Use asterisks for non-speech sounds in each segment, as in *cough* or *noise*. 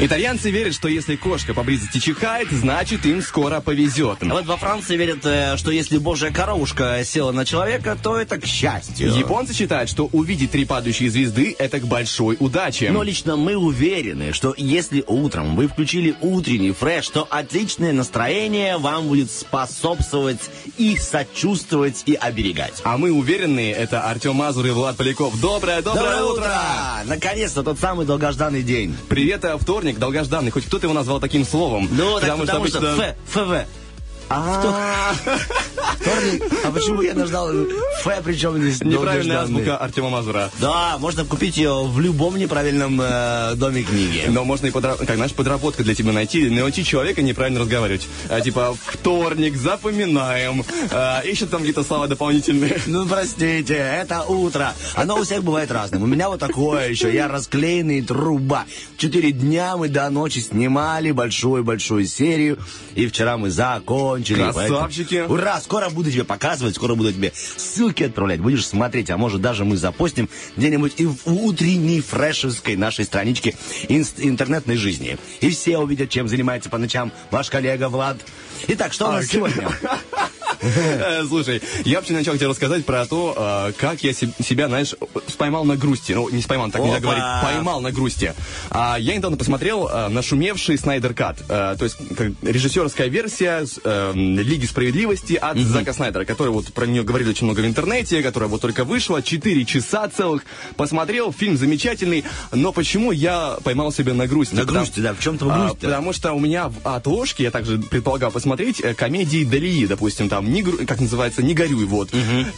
Итальянцы верят, что если кошка поблизости чихает, значит им скоро повезет. А вот во Франции верят, э, что если божья коровушка села на человека, то это к счастью. Японцы считают, что увидеть три падающие звезды – это к большой удаче. Но лично мы уверены, что если утром вы включили утренний фреш, то отличное настроение вам будет способствовать и сочувствовать и оберегать. А мы уверены, это Артем Мазур и Влад Поляков. Доброе, доброе, утро! Наконец-то тот самый долгожданный день. Привет, а, вторник, долгожданный. Хоть кто-то его назвал таким словом. Ну, так потому, что что обычно- Ф, ФВ. А, вторник. А почему я нажал Ф, причем здесь Неправильная азбука Артема Мазура. Да, можно купить ее в любом неправильном э, доме книги. Но можно и как, знаешь, подработка для тебя найти, научить человека неправильно разговаривать. А, типа, вторник, запоминаем. А, ищет там какие-то слова дополнительные. Ну, простите, это утро. Оно у всех бывает разным. У меня вот такое еще. Я расклеенный труба. Четыре дня мы до ночи снимали большую-большую серию. И вчера мы закончили. Красавчики. Поэтому Ура! Скоро буду тебе показывать, скоро буду тебе ссылки отправлять. Будешь смотреть, а может даже мы запостим где-нибудь и в утренней фрешевской нашей страничке инс- интернетной жизни. И все увидят, чем занимается по ночам ваш коллега Влад. Итак, что у нас А, сегодня? *laughs* *laughs* Э, Слушай, я вообще начал тебе рассказать про то, э, как я се- себя, знаешь, споймал на грусти. Ну, не споймал, так нельзя говорить. Поймал на грусти. А, Я недавно посмотрел э, нашумевший Снайдер Кат. То есть режиссерская версия с, э, Лиги Справедливости от Зака Снайдера, который вот про нее говорили очень много в интернете, которая вот только вышла. Четыре часа целых. Посмотрел, фильм замечательный. Но почему я поймал себя на грусти? На грусти, да. В чем-то а, грусть потому что у меня в отложке, я также предполагал посмотреть, комедии Далии, допустим, там, не, гру- как называется, «Не горюй», вот.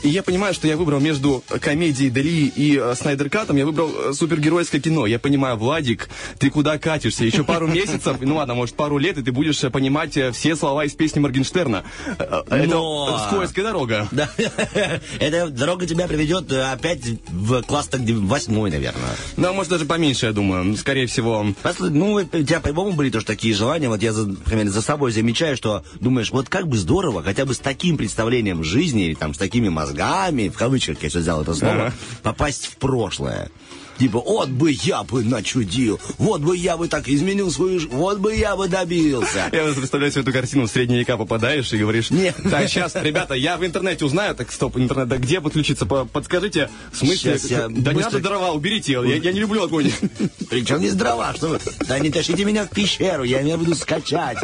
И я понимаю, что я выбрал между комедией Далии и э, Снайдер Катом, я выбрал э, супергеройское кино. Я понимаю, Владик, ты куда катишься? Еще пару месяцев, ну ладно, может, пару лет, и ты будешь э, понимать э, все слова из песни Моргенштерна. Это скользкая дорога. Да. *laughs* Эта дорога тебя приведет опять в класс так восьмой, наверное. Ну, может, даже поменьше, я думаю. Скорее всего. Ну, у тебя по-любому были тоже такие желания. Вот я, например, за собой замечаю, что думаешь, вот как бы здорово, хотя бы с таким представлением жизни, или там с такими мозгами, в кавычках я сейчас взял это слово, попасть в прошлое. Типа, вот бы я бы начудил, вот бы я бы так изменил свою жизнь, вот бы я бы добился. Я вот представляю себе эту картину, в средние века попадаешь и говоришь, Нет. так, сейчас, ребята, я в интернете узнаю, так, стоп, интернет, да где подключиться, По- подскажите, в смысле, я да не надо дрова, уберите, я, я не люблю огонь. *laughs* Причем не дрова, что вы? Да не тащите меня в пещеру, я меня буду скачать.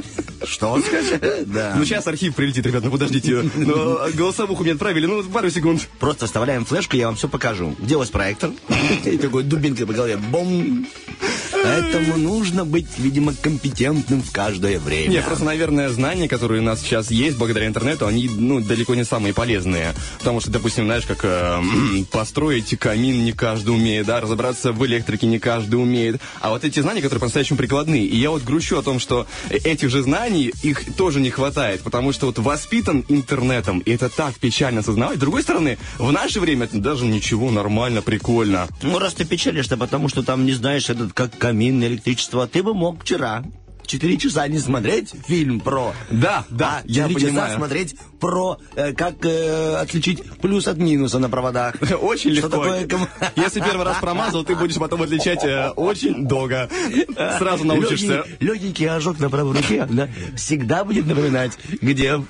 Что скачать? *laughs* Да. Ну, сейчас архив прилетит, ребят, ну подождите, *laughs* ну, голосовуху мне отправили, ну, пару секунд. Просто вставляем флешку, я вам все покажу. Где у вас проектор? И такой дубинкой по голове. Бом! Поэтому нужно быть, видимо, компетентным в каждое время. Не, просто, наверное, знания, которые у нас сейчас есть благодаря интернету, они, ну, далеко не самые полезные. Потому что, допустим, знаешь, как э, *clears throat* построить камин не каждый умеет, да, разобраться в электрике не каждый умеет. А вот эти знания, которые по-настоящему прикладные. И я вот грущу о том, что этих же знаний, их тоже не хватает. Потому что вот воспитан интернетом, и это так печально осознавать. С другой стороны, в наше время это даже ничего, нормально, прикольно. Ну, раз ты печалишься, потому что там не знаешь, этот как камин, электричество, ты бы мог вчера четыре часа не смотреть фильм про... Да, да, а я четыре часа понимаю. смотреть про э, как э, отличить плюс от минуса на проводах. *laughs* Очень Что легко. такое *laughs* Если первый раз промазал, ты будешь потом отличать э, очень долго. *laughs* Сразу научишься. Легкий- Легенький ожог на правой руке да, всегда будет напоминать, где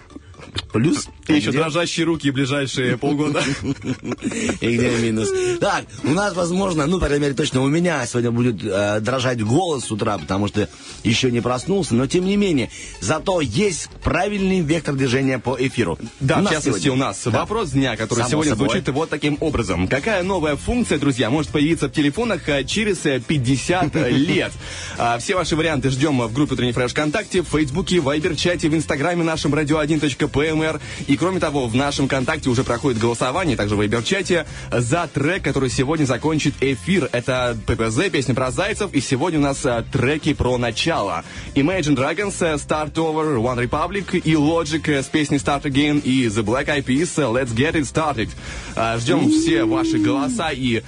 плюс, И а еще где- дрожащие руки ближайшие полгода. *laughs* и где минус. Так, у нас, возможно, ну, по крайней мере, точно у меня сегодня будет э, дрожать голос с утра, потому что еще не проснулся, но тем не менее, зато есть правильный вектор движения по эфиру. Да, У в частности, сегодня- у нас Да. вопрос дня, который Само сегодня собой. звучит вот таким образом. Какая новая функция, друзья, может появиться в телефонах э, через э, 50 *laughs* лет? А, Все ваши варианты ждем в группе Утренний Фреш ВКонтакте, в Фейсбуке, в Вайбер-чате, в Инстаграме нашем radio1.pro ПМР. И кроме того, в нашем Контакте уже проходит голосование, также в Вайбер-чате, за трек, который сегодня закончит эфир. Это ППЗ, песня про зайцев, и сегодня у нас а, треки про начало. Imagine Dragons, э, Start Over, One Republic и Logic э, с песней Start Again и The Black Eyed Peas э, Let's Get It Started. Ждем все ваши голоса и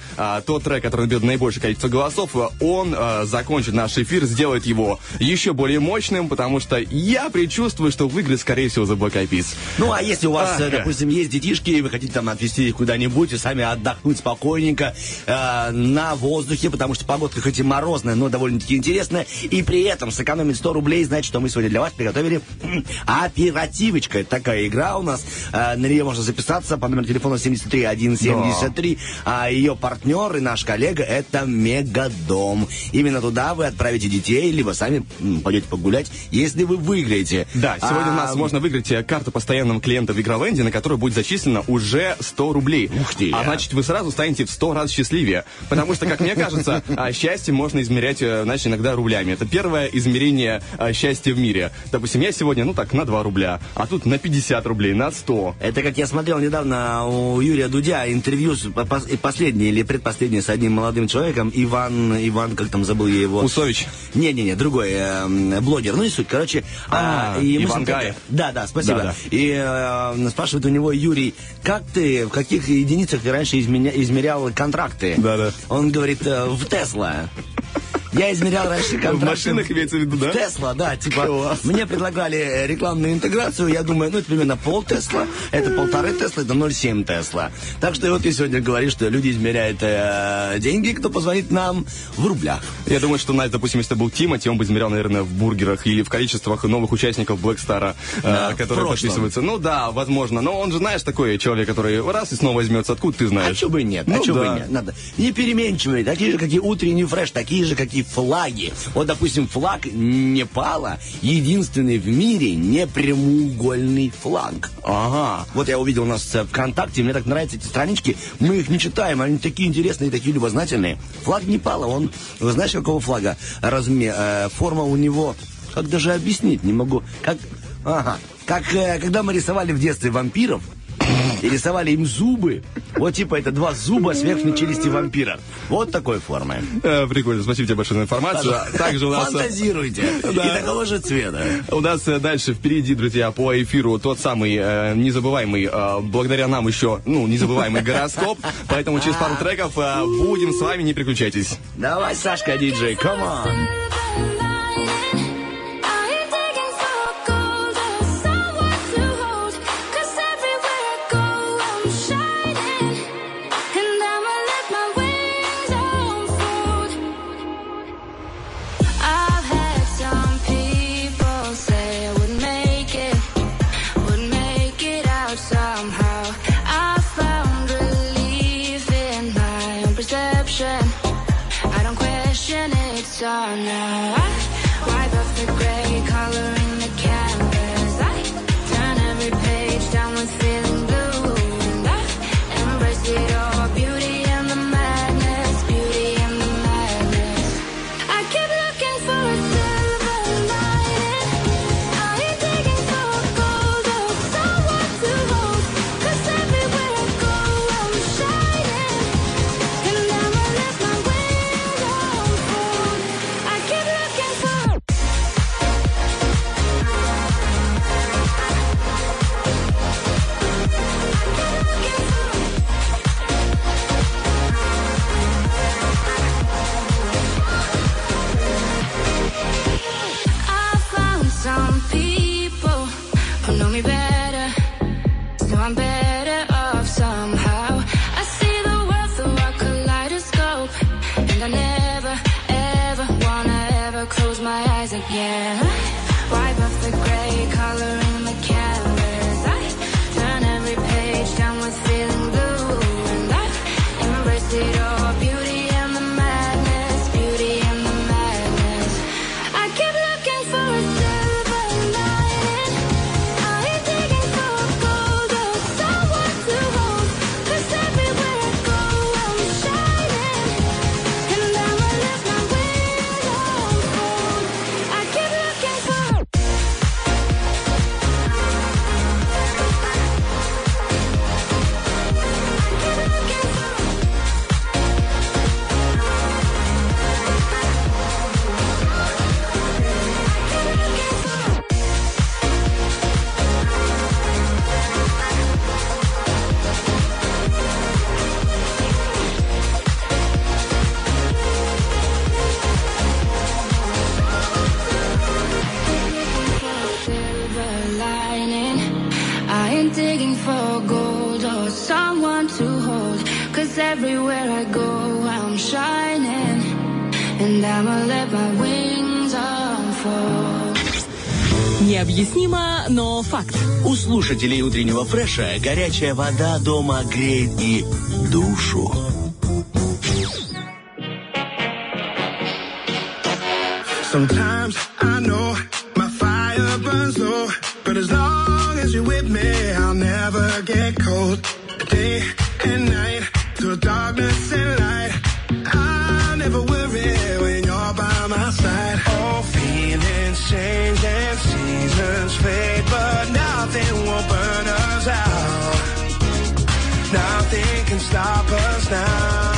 тот трек, который наберет наибольшее количество голосов, он закончит наш эфир, сделает его еще более мощным, потому что я предчувствую, что выиграет, скорее всего, The Black Eyed Peas. Ну, а если у вас, Ага. допустим, есть детишки, и вы хотите там отвезти их куда-нибудь и сами отдохнуть спокойненько э, на воздухе, потому что погодка хоть и морозная, но довольно-таки интересная, и при этом сэкономить 100 рублей, значит, что мы сегодня для вас приготовили м, оперативочка. Это такая игра у нас. Э, на нее можно записаться по номеру телефона 73173. А ее партнер и наш коллега это Мегадом. Именно туда вы отправите детей, либо сами м, пойдете погулять, если вы выиграете. Да, сегодня у А, нас можно выиграть э, карту постоянного клиента в Игроленде, на которую будет зачислено уже 100 рублей. Ух ты. А значит, вы сразу станете в 100 раз счастливее. Потому что, как мне кажется, а, счастье можно измерять, э, значит, иногда рублями. Это первое измерение а, счастья в мире. Допустим, я сегодня, ну так, на 2 рубля, а тут на 50 рублей, на 100. Это как я смотрел недавно у Юрия Дудя интервью, последнее или предпоследнее с одним молодым человеком, Иван, Иван, как там забыл я его. Усович. Не-не-не, другой э, блогер, ну и суть, короче. А, и мы с Иван Гаев. Да, да, спасибо. Да-да. И э, спрашивает у него Юрий, как ты, в каких единицах ты раньше изменя- измерял контракты? Да-да. Он говорит, э, в Тесла. Я измерял раньше контракты. машинах имеется в виду, да? В Тесла, да. Типа, Класс. мне предлагали э, рекламную интеграцию, я думаю, ну, это примерно пол Тесла, это полторы Тесла, это 0,7 Тесла. Так что вот ты сегодня говоришь, что люди измеряют э, деньги, кто позвонит нам в рублях. Я думаю, что, Настя, допустим, если был Тимати, он бы измерял, наверное, в бургерах или в количествах новых участников Black Star, э, Да, в которые подписываются. Ну да, возможно. Но он же, знаешь, такой человек, который раз и снова возьмется. Откуда ты А знаешь? чё бы и нет, Ну а бы да. и нет, надо. Непеременчивые, такие же, как и утренний фреш, такие же, как и флаги. Вот, допустим, флаг Непала единственный в мире непрямоугольный флаг. Ага. Вот я увидел у нас ВКонтакте, мне так нравятся эти странички. Мы их не читаем, они такие интересные, такие любознательные. Флаг Непала, он, вы знаешь, какого флага размер, э, форма у него, как даже объяснить не могу. Как, ага, как э, когда мы рисовали в детстве вампиров, и рисовали им зубы. Вот типа это два зуба с верхней челюсти вампира. Вот такой формы. Э, прикольно, спасибо тебе большое за информацию. Также у нас... э, Фантазируйте. *laughs* И такого же цвета. У нас э, дальше впереди, друзья, по эфиру тот самый э, незабываемый, э, благодаря нам еще, ну, незабываемый *laughs* гороскоп. Поэтому через пару треков э, будем с вами, не переключайтесь. Давай, Сашка, диджей, come on. na слушателей утреннего фреша горячая вода дома греет и душу. I. Day and night, through darkness and light, I never worry when you're by my side. All feelings change and seasons fade, but nothing will burn us out. Nothing can stop us now.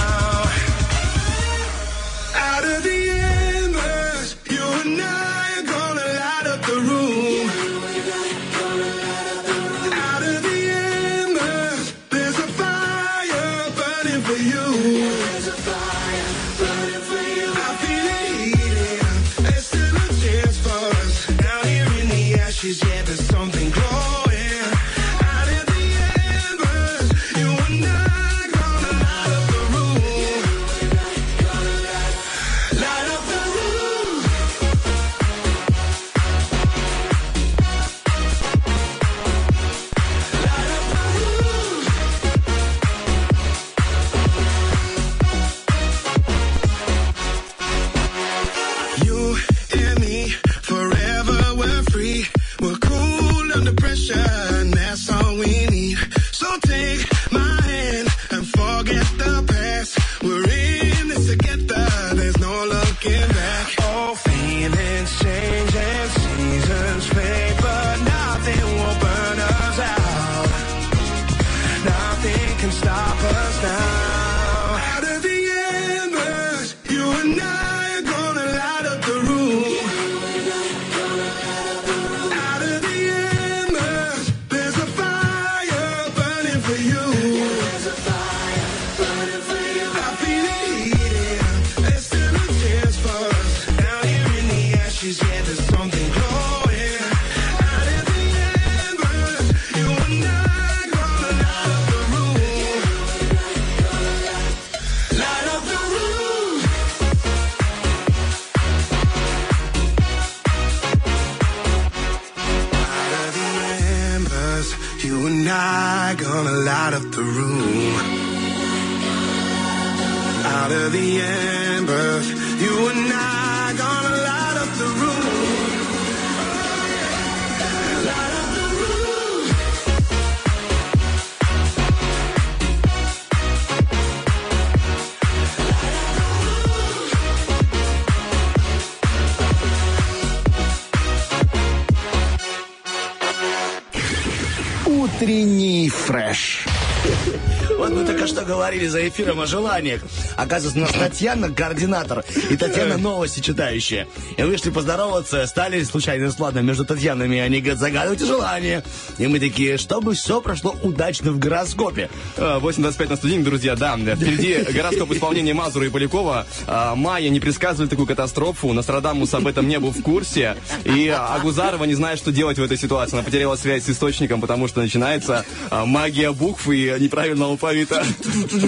О желаниях. Оказывается, у нас Татьяна координатор и Татьяна новости читающая. И вышли поздороваться, стали случайно с между Татьянами. Они говорят, загадывайте желание. И мы такие, чтобы все прошло удачно в гороскопе. Э, 8.25 на студийных, друзья, да. Впереди *laughs* гороскоп исполнения Мазура и Полякова. А, Майя не предсказывали такую катастрофу. Нострадамус об этом не был в курсе. И Агузарова не знает, что делать в этой ситуации. Она потеряла связь с источником, потому что начинается а, магия букв и неправильного алфавита.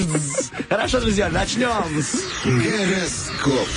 *laughs* Хорошо, друзья, начнем. Гороскоп.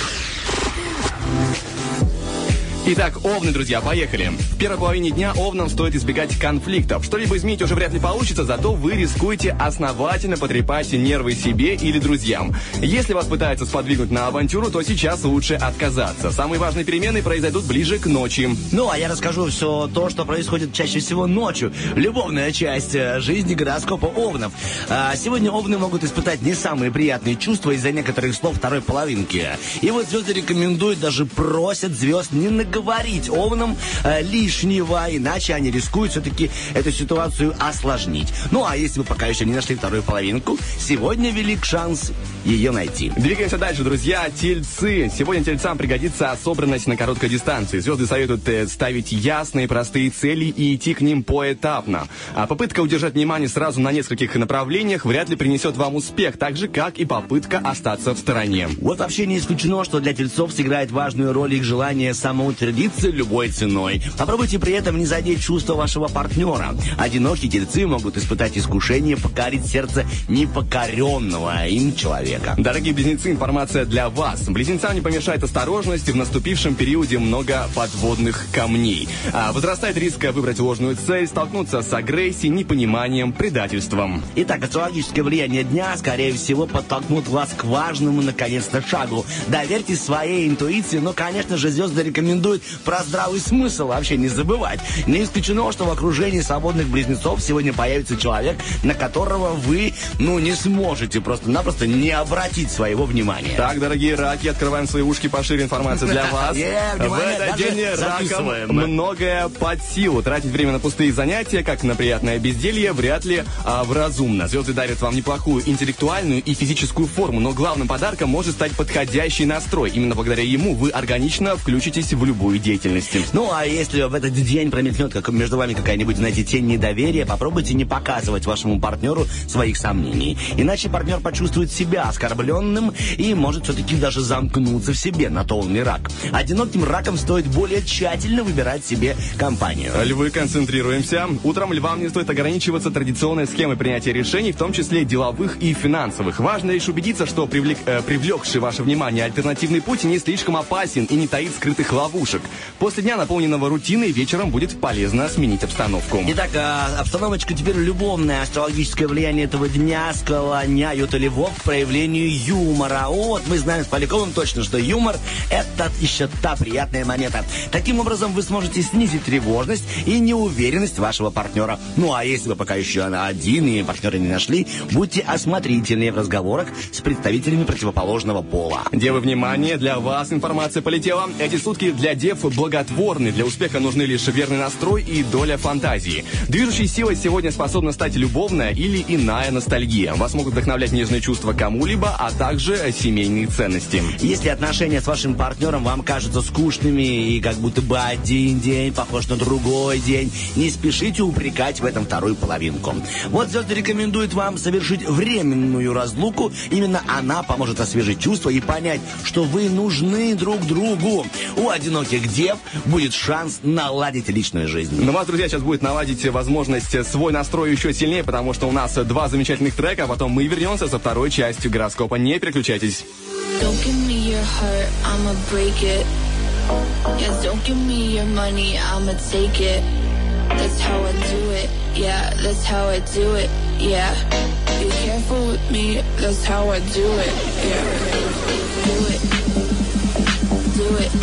Итак, овны, друзья, поехали. В первой половине дня овнам стоит избегать конфликтов. Что-либо изменить уже вряд ли получится, зато вы рискуете основательно потрепать нервы себе или друзьям. Если вас пытаются сподвигнуть на авантюру, то сейчас лучше отказаться. Самые важные перемены произойдут ближе к ночи. Ну, а я расскажу все то, что происходит чаще всего ночью. Любовная часть э, жизни гороскопа Овнов. А, сегодня Овны могут испытать не самые приятные чувства из-за некоторых слов второй половинки. И вот звезды рекомендуют, даже просят звезд не наговорить Овнам э, лишнего, иначе они рискуют все-таки эту ситуацию осложнить. Ну, а если вы пока еще не нашли вторую половинку, сегодня велик шанс ее найти. Двигаемся дальше, друзья. Тельцы. Сегодня тельцам пригодится собранность на короткой дистанции. Звезды советуют э, ставить ясные, простые цели и идти к ним поэтапно. А попытка удержать внимание сразу на нескольких направлениях вряд ли принесет вам успех, так же, как и попытка остаться в стороне. Вот вообще не исключено, что для тельцов сыграет важную роль их желание самоутверждения подтвердиться любой ценой. Попробуйте при этом не задеть чувства вашего партнера. Одинокие тельцы могут испытать искушение покорить сердце непокоренного им человека. Дорогие близнецы, информация для вас. Близнецам не помешает осторожность. В наступившем периоде много подводных камней. А, возрастает риск выбрать ложную цель, столкнуться с агрессией, непониманием, предательством. Итак, астрологическое влияние дня, скорее всего, подтолкнут вас к важному, наконец-то, шагу. Доверьте своей интуиции, но, конечно же, звезды рекомендуют про здравый смысл вообще не забывать. Не исключено, что в окружении свободных близнецов сегодня появится человек, на которого вы, ну, не сможете просто-напросто не обратить своего внимания. Так, дорогие раки, открываем свои ушки пошире информация для *laughs* вас. Е, В этот день ракам многое под силу. Тратить время на пустые занятия, как на приятное безделье, вряд ли а, вразумно. Звезды дарят вам неплохую интеллектуальную и физическую форму, но главным подарком может стать подходящий настрой. Именно благодаря ему вы органично включитесь в любую деятельность. Ну, а если в этот день промелькнет как между вами какая-нибудь, знаете, тень недоверия, попробуйте не показывать вашему партнеру своих сомнений. Иначе партнер почувствует себя оскорбленным и может все-таки даже замкнуться в себе, на то он и рак. Одиноким раком стоит более тщательно выбирать себе компанию. Львы, концентрируемся. Утром львам не стоит ограничиваться традиционной схемой принятия решений, в том числе деловых и финансовых. Важно лишь убедиться, что привлек, э, привлекший ваше внимание альтернативный путь не слишком опасен и не таит скрытых ловушек. После дня, наполненного рутиной, вечером будет полезно сменить обстановку. Итак, а, обстановочка теперь любовная. Астрологическое влияние этого дня склоняют львов к проявлению юмора. Вот, мы знаем с Поляковым точно, что юмор – это еще та приятная монета. Таким образом, вы сможете снизить тревожность и неуверенность вашего партнера. Ну, а если вы пока еще один и партнера не нашли, будьте осмотрительнее в разговорах с представителями противоположного пола. Девы, внимание, для вас информация полетела. Эти сутки для дев благотворны. Для успеха нужны лишь верный настрой и доля фантазии. Движущей силой сегодня способна стать любовная или иная ностальгия. Вас могут вдохновлять нежные чувства кому-либо, а также семейные ценности. Если отношения с вашим партнером вам кажутся скучными и как будто бы один день похож на другой день, не спешите упрекать в этом вторую половинку. Вот звезды рекомендуют вам совершить временную разлуку. Именно она поможет освежить чувства и понять, что вы нужны друг другу. У одиноких дев будет шанс наладить личную жизнь. Но вас, друзья, сейчас будет наладить возможность свой настрой еще сильнее, потому что у нас два замечательных трека, а потом мы вернемся со второй частью гороскопа. Не переключайтесь. Don't give me your heart, I'ma break it. Yeah, don't give me your money, I'ma take it. That's how I do it. Yeah, that's how I do it. Yeah. Be careful with me, that's how I do it. Yeah. Do it. Do it.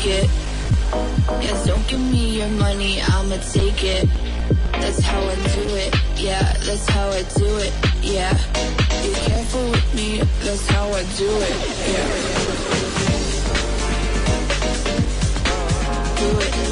I'ma it. Yeah, don't give me your money, I'ma take it. That's how I do it. Yeah, that's how I do it. Yeah. Be careful with me, that's how I do it. Yeah. Do it.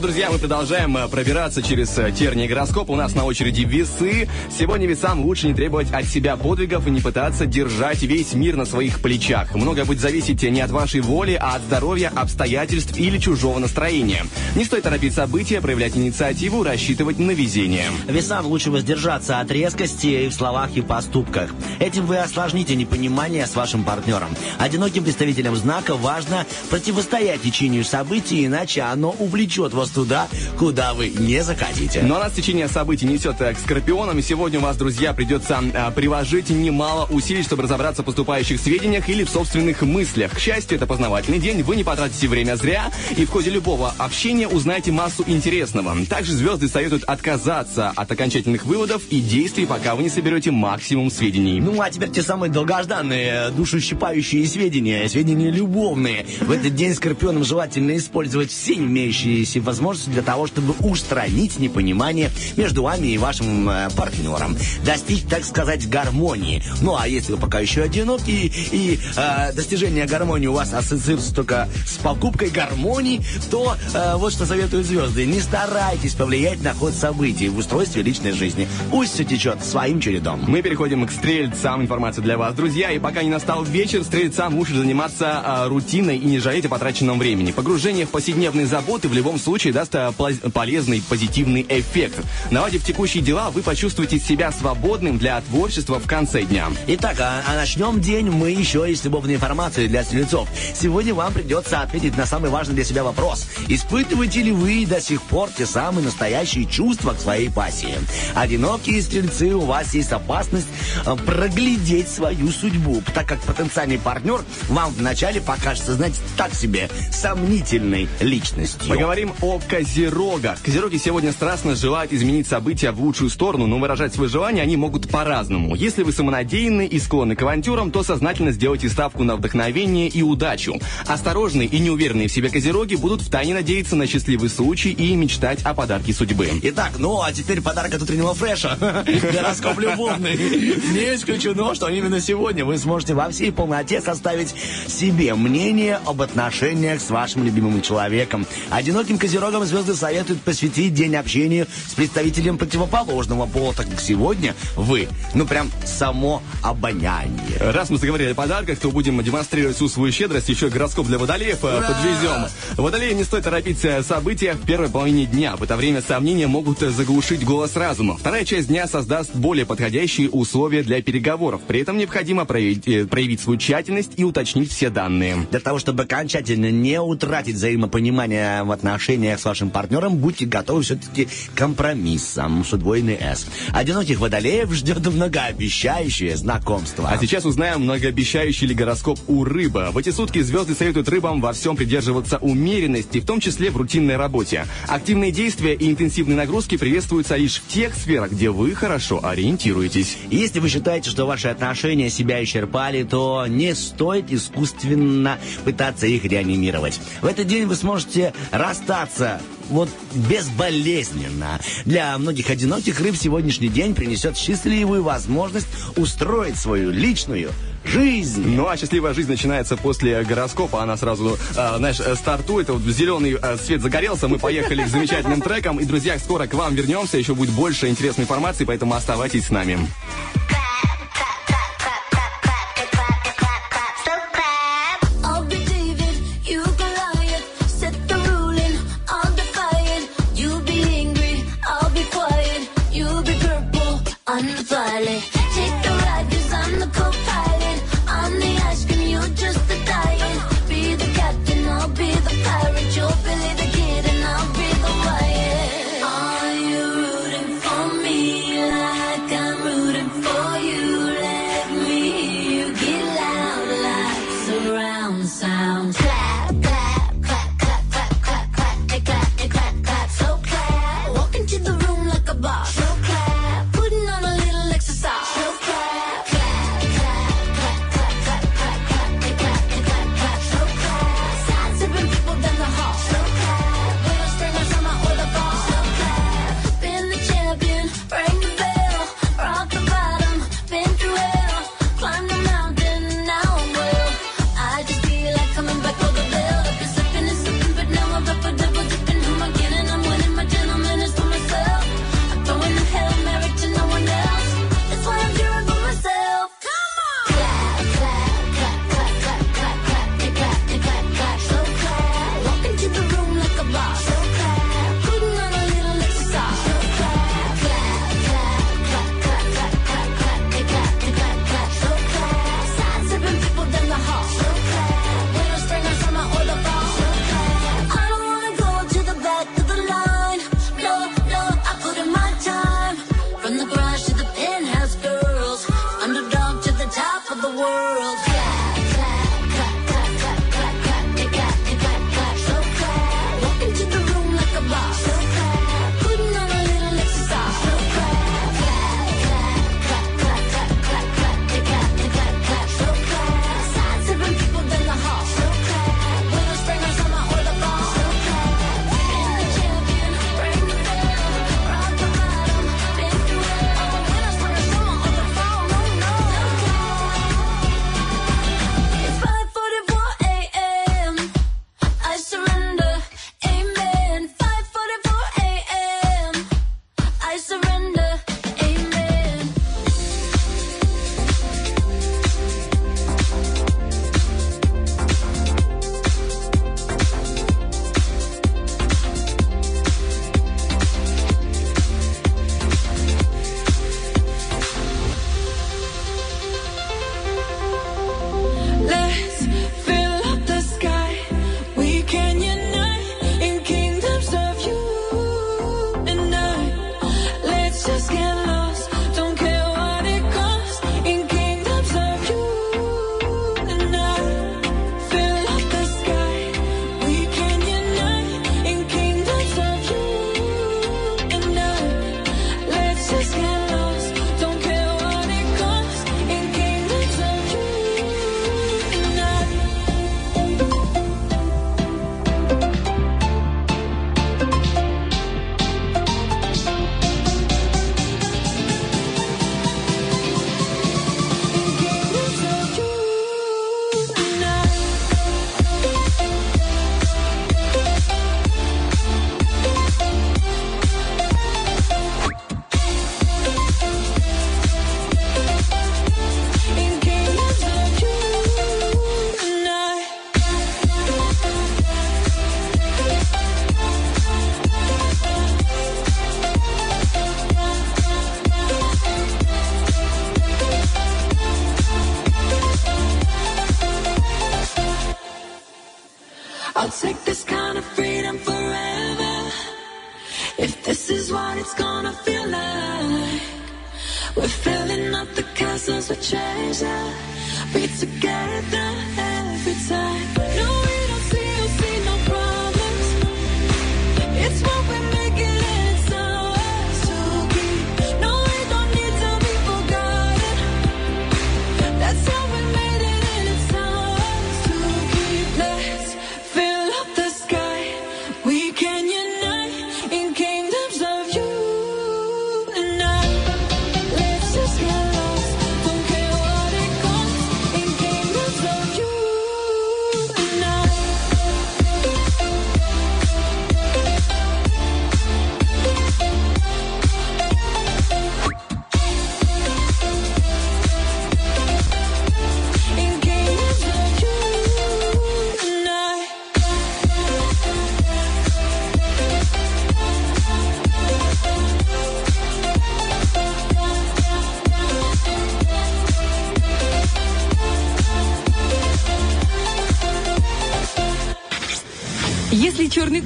Ж, друзья, мы продолжаем э, пробираться через э, тернии гороскопа. У нас на очереди весы. Сегодня весам лучше не требовать от себя подвигов и не пытаться держать весь мир на своих плечах. Многое будет зависеть не от вашей воли, а от здоровья, обстоятельств или чужого настроения. Не стоит торопить события, проявлять инициативу, рассчитывать на везение. Весам лучше воздержаться от резкости и в словах и поступках. Этим вы осложните непонимание с вашим партнером. Одиноким представителям знака важно противостоять течению событий, иначе оно увлечет вас туда, куда вы не захотите. Ну а нас течение событий несет э, к скорпионам, и сегодня у вас, друзья, придется э, приложить немало усилий, чтобы разобраться в поступающих сведениях или в собственных мыслях. К счастью, это познавательный день, вы не потратите время зря, и в ходе любого общения узнаете массу интересного. Также звезды советуют отказаться от окончательных выводов и действий, пока вы не соберете максимум сведений. Ну, а теперь те самые долгожданные, душещипающие сведения, сведения любовные. В этот день скорпионам желательно использовать все имеющиеся возможности для того, чтобы устранить непонимание между вами и вашим э, партнером. Достичь, так сказать, гармонии. Ну, а если вы пока еще одиноки и э, достижение гармонии у вас ассоциируется только с покупкой гармонии, то э, вот что советуют звезды. Не старайтесь повлиять на ход событий в устройстве личной жизни. Пусть все течет своим чередом. Мы переходим к стрельцам. Информация для вас, друзья. И пока не настал вечер, стрельцам лучше заниматься а, рутиной и не жалеть о потраченном времени. Погружение в повседневные заботы в любом случае даст а, полезный позитивный эффект. Наладив текущие дела, вы почувствуете себя свободным для творчества в конце дня. Итак, а, а начнем день мы еще и с любовной информацией для стрельцов. Сегодня вам придется ответить на самый важный для себя вопрос. Испытываете ли вы до сих пор те самые настоящие чувства к своей пассии? Одинокие стрельцы, у вас есть опасность э, проглядеть свою судьбу, так как потенциальный партнер вам вначале покажется, знаете, так себе, сомнительной личностью. Поговорим о козерогах. Козероги сегодня страстно желают изменить события в лучшую сторону, но выражать свои желания они могут по-разному. Если вы самонадеянны и склонны к авантюрам, то сознательно сделайте ставку на вдохновение и удачу. Осторожные и неуверенные в себе козероги будут втайне надеяться на счастливый случай и мечтать о подарке судьбы. Итак, ну а теперь подарок от утреннего фреша. *laughs* Гороскоп любовный. Не исключено, что именно сегодня вы сможете во всей полноте составить себе мнение об отношениях с вашим любимым человеком. Одиноким козерогам звезды советуют посвятить день общению с представителем противоположного пола, так как сегодня вы, ну прям само обоняние. Раз мы заговорили о подарках, то будем демонстрировать всю свою щедрость. Еще гороскоп для водолеев э, Ура! подвезем. Водолеям не стоит торопить э, события в первой половине дня. В это время сомнения могут э, заглушить голос разума. Вторая часть дня создаст более подходящие условия для переговоров. При этом необходимо проявить, э, проявить свою тщательность и уточнить все данные. Для того, чтобы окончательно не утратить взаимопонимание в отношениях с вашим партнером, будьте готовы все-таки к компромиссам с удвоенный S. Одиноких водолеев ждет многообещающее знакомство. А сейчас узнаем многообещающий ли гороскоп у рыбы. В эти сутки звезды советуют рыбам во всем придерживаться умеренности, в том числе в рутинной работе. Активные действия и интенсивные нагрузки приветствуются лишь в тех сферах, где вы хорошо ориентируетесь. Если вы считаете, что ваши отношения себя исчерпали, то не стоит искусственно пытаться их реанимировать. В этот день вы сможете расстаться вот безболезненно. Для многих одиноких рыб сегодняшний день принесет счастливую возможность устроить свою личную жизнь. Ну а счастливая жизнь начинается после гороскопа. Она сразу, э, знаешь, э, стартует. Вот зеленый э, свет загорелся. Мы поехали к замечательным трекам. И, друзья, скоро к вам вернемся. Еще будет больше интересной информации, поэтому оставайтесь с нами.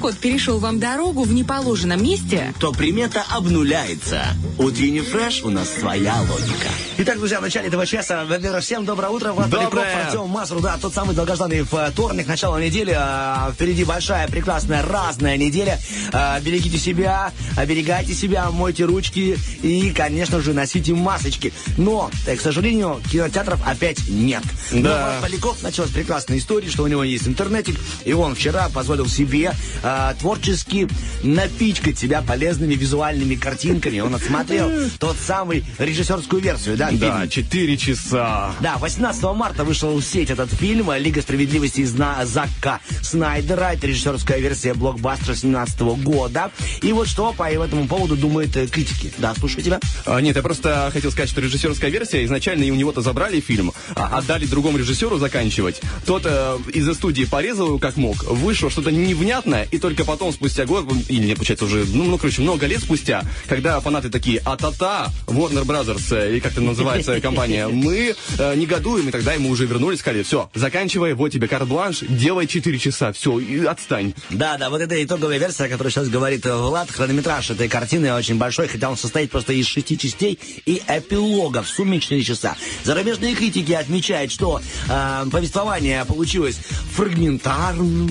Кот перешел вам дорогу в неположенном месте, то примета обнуляется. Утренний фреш у нас своя логика. Итак, друзья, в начале этого часа, во-первых, всем доброе утро. Влад Доброе. Поляков, Артем Мазур, да, тот самый долгожданный вторник, начало недели. а, Впереди большая, прекрасная, разная неделя. А, Берегите себя, оберегайте себя, мойте ручки и, конечно же, носите масочки. Но, к сожалению, кинотеатров опять нет. Но Да. Влад Поляков началась прекрасная история, что у него есть интернетик, и он вчера позволил себе а, творчески напичкать себя полезными визуальными картинками. Он отсмотрел тот самый режиссерскую версию, да, Да, фильм? 4 часа. Да, 18 марта вышел в сеть этот фильм «Лига справедливости» из Зака Снайдера. Это режиссерская версия блокбастера 17 года. И вот что по этому поводу думают э, критики. Да, слушаю тебя. А, нет, я просто хотел сказать, что режиссерская версия, изначально и у него-то забрали фильм, а отдали другому режиссеру заканчивать. Тот э, из-за студии порезал его как мог, вышло что-то невнятное, и только потом, спустя год, или, не, получается, уже, ну, ну, короче, много лет спустя, когда фанаты такие, а-та-та, Warner Brothers, э, или как это называется *laughs* компания, мы э, негодуем, и тогда ему уже вернулись, сказали, все, заканчивай, вот тебе карт-бланш, делай 4 часа, все, и отстань. Да, да, вот это итоговая версия, о которой сейчас говорит э, Влад. Хронометраж этой картины очень большой, хотя он состоит просто из шести частей и эпилога в сумме 4 часа. Зарубежные критики отмечают, что э, повествование получилось фрагментарным,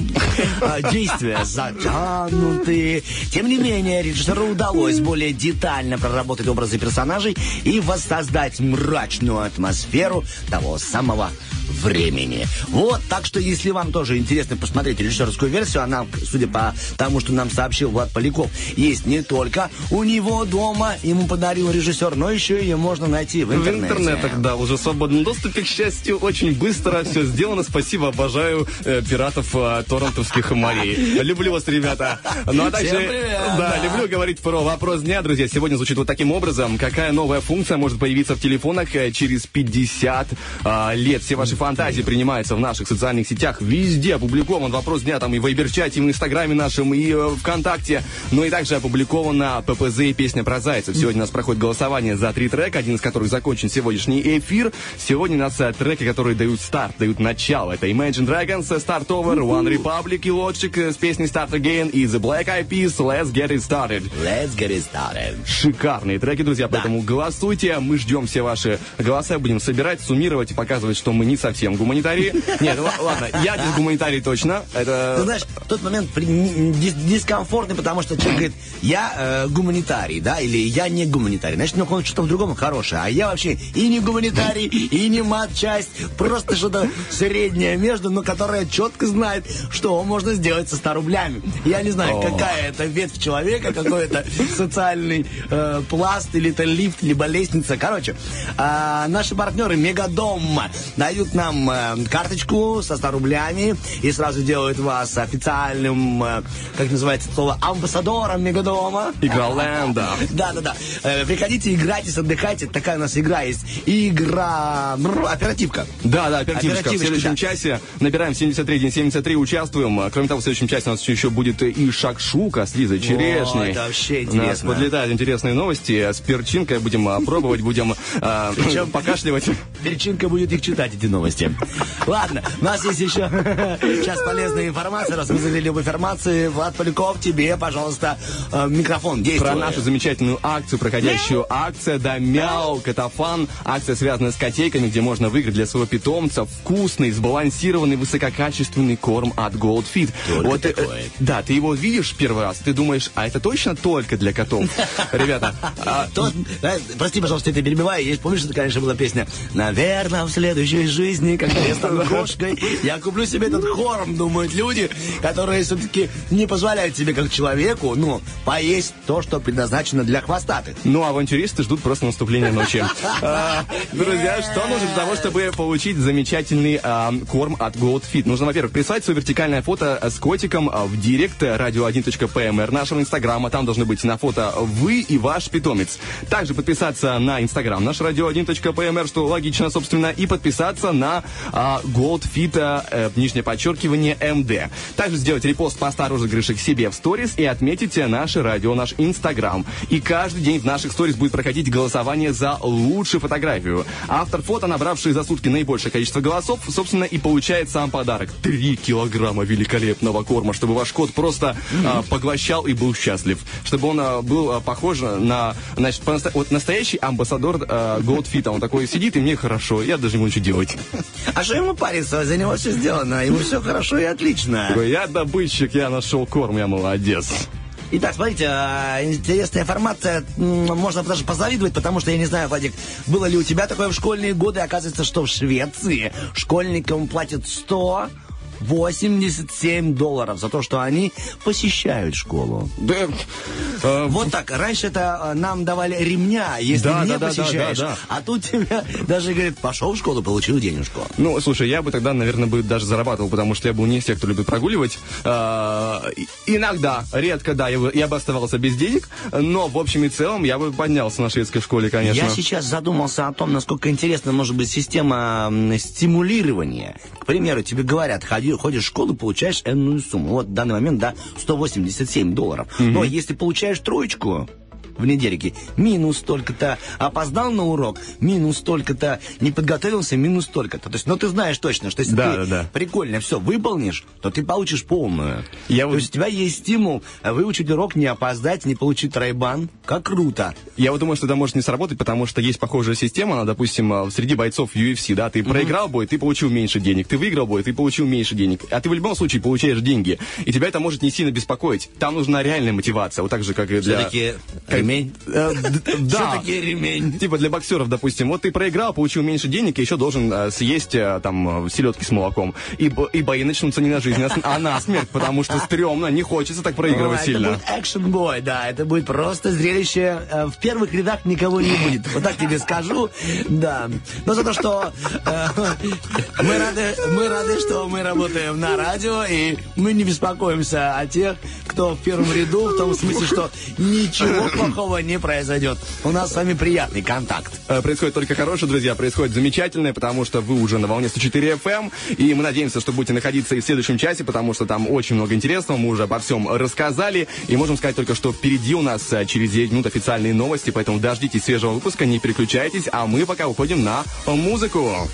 э, действия затянутые. Тем не менее, режиссеру удалось более детально проработать образы персонажей и воссоздать мрачную атмосферу того самого времени. Вот, так что, если вам тоже интересно посмотреть режиссерскую версию, она, судя по тому, что нам сообщил Влад Поляков, есть не только у него дома, ему подарил режиссер, но еще ее можно найти в В интернете. интернетах, да, уже в свободном доступе, к счастью, очень быстро все сделано. Спасибо, обожаю э, пиратов э, торрентовских морей. Люблю вас, ребята. Ну а также, привет, да, да. люблю говорить про вопрос дня, друзья. Сегодня звучит вот таким образом. Какая новая функция может появиться в телефонах э, через 50 а, лет? Все ваши фантазии принимаются в наших социальных сетях. Везде опубликован вопрос дня, там и в Вайбер-чате, и в Инстаграме нашем, и э, ВКонтакте. Ну и также опубликована ППЗ и песня про зайцев. Сегодня у нас проходит голосование за три трека, один из которых закончен сегодняшний эфир. Сегодня у нас э, треки, которые дают старт, дают начало. Это Imagine Dragons, э, Start Over, One Republic и Logic э, с песней Start Again и The Black Eyed Peas, Let's Get It Started. Let's get it started. Шикарные треки, друзья, поэтому голосуйте. Мы ждем все ваши голоса, будем собирать, суммировать и показывать, что мы не совсем гуманитарии. Нет, ладно, я здесь гуманитарий точно. Ты Это... знаешь, в тот момент дискомфортный, потому что человек говорит, я э, гуманитарий, да, или я не гуманитарий. Значит, ну, он что-то в другом хорошее. А я вообще и не гуманитарий, и не матчасть. Просто что-то среднее между, но которое четко знает, что можно сделать со 100 рублями. Я не знаю, какая это ветвь человека, какой это социальный э, пласт, или это лифт, либо лестница. Короче, а, наши партнеры Мегадом дают нам э, карточку со 100 рублями и сразу делают вас официальным, э, как называется это слово, амбассадором Мегадома. Игра Лэнда. Да, да, да. Э, приходите, играйте, отдыхайте. Такая у нас игра есть. Игра... Оперативка. Да, да, оперативочка. В следующем да. часе набираем 73 день 73, участвуем. А, Кроме того, в следующем часе у нас еще будет и шакшука с Лизой Черешней. это вообще У нас интересно. подлетают интересные новости. С перчинкой будем а, пробовать, будем а, *laughs* покашливать. Перчинка будет их читать, эти новости. Новости. Ладно, у нас есть еще *laughs* сейчас полезная информация. Раз мы залили об информации, Влад Поляков, тебе, пожалуйста, э, микрофон Про действует. нашу замечательную акцию, проходящую акция «Да мяу, Катафан». Акция связана с котейками, где можно выиграть для своего питомца вкусный, сбалансированный, высококачественный корм от Gold Fit. Только э, такое. да, ты его видишь первый раз, ты думаешь, а это точно только для котов? *laughs* Ребята, а, э, прости, пожалуйста, я тебя перебиваю. Есть, помнишь, это, конечно, была песня «Наверное, в следующей жизни, когда я стану кошкой, я куплю себе этот хором», думают люди, которые все-таки не позволяют себе, как человеку, ну, поесть то, что предназначено для хвостатых. Ну, авантюристы ждут просто наступления ночи. *laughs* А, Друзья, что нужно для того, чтобы получить замечательный а, корм от Gold Fit? Нужно, во-первых, прислать свое вертикальное фото с котиком а, в директ radio1.pmr нашего инстаграма. Там должны быть на фото вы и ваш питомец. Также подписаться на инстаграм наш radio1.pmr, что логично, собственно, и подписаться на а, Fit, а, э, нижнее подчеркивание, МД. Также сделать репост поста розыгрыша к себе в сторис и отметить э, наше радио, наш инстаграм. И каждый день в наших сторис будет проходить голосование за лучшую фотографию. Автор фото, набравший за сутки наибольшее количество голосов, собственно, и получает сам подарок. Три килограмма великолепного корма, чтобы ваш кот просто а, поглощал и был счастлив. Чтобы он а, был а, похож на, значит, по вот настоящий амбассадор а, Gold Fit. Он такой сидит, и мне хорошо, я даже не могу ничего делать. А что ему париться? За него все сделано. Ему все хорошо и отлично. Я добытчик, я нашел корм, я молодец. Итак, смотрите, а, интересная информация. Можно даже позавидовать, потому что, я не знаю, Владик, было ли у тебя такое в школьные годы. Оказывается, что в Швеции школьникам платят 187 долларов за то, что они посещают школу. Да, э, Вот так. Раньше это а, нам давали ремня, если Да, не да, да, да, посещаешь. да, да. А тут тебя даже говорит, пошел в школу, получил денежку. Ну, слушай, я бы тогда, наверное, бы даже зарабатывал, потому что я был не из тех, кто любит прогуливать. А, и- иногда, редко, да, я бы, я бы оставался без денег, но в общем и целом я бы поднялся на шведской школе, конечно. Я сейчас задумался о том, насколько интересна может быть система стимулирования. К примеру, тебе говорят, ходи, ходишь в школу, получаешь энную сумму. Вот в данный момент, да, 187 долларов. Но если получаешь троечку в недельке, минус столько-то, опоздал на урок, минус столько-то, не подготовился, минус столько-то. То есть, ну ты знаешь точно, что если Да, ты да, да. прикольно все выполнишь, то ты получишь полную. Я То вот- есть у тебя есть стимул выучить урок, не опоздать, не получить тройбан. Как круто. Я вот думаю, что это может не сработать, потому что есть похожая система, она, допустим, а, среди бойцов UFC, да, ты проиграл бой, ты получил меньше денег, ты выиграл бой, ты получил меньше денег, а ты в любом случае получаешь деньги, и тебя это может не сильно беспокоить. Там нужна реальная мотивация, вот так же, как и для... Все-таки ремень. Э, *laughs* Да. Все-таки ремень. Типа для боксеров, допустим, вот ты проиграл, получил меньше денег, и еще должен э, съесть э, там селедки с молоком. И, бо- и бои начнутся не на жизнь, а а на смерть, потому что стрёмно, не хочется так проигрывать сильно. Это будет экшен бой, да, это будет просто зрелище. В первых рядах никого не будет. Вот так тебе скажу, да. Но за то, что э, *laughs* мы рады, мы рады, что мы работаем на радио, и мы не беспокоимся о тех, кто в первом ряду, в том смысле, что ничего плохого не произойдет. У нас с вами приятный контакт. Э, Происходит только хорошее, друзья, происходит замечательное, потому что вы уже на волне 104 FM, и мы надеемся, что будете находиться и в следующем часе, потому что там очень много интересного, мы уже обо всем рассказали, и можем сказать только, что впереди у нас э, через 9 минут официальные новости, поэтому дождитесь свежего выпуска, не переключайтесь, а мы пока уходим на музыку.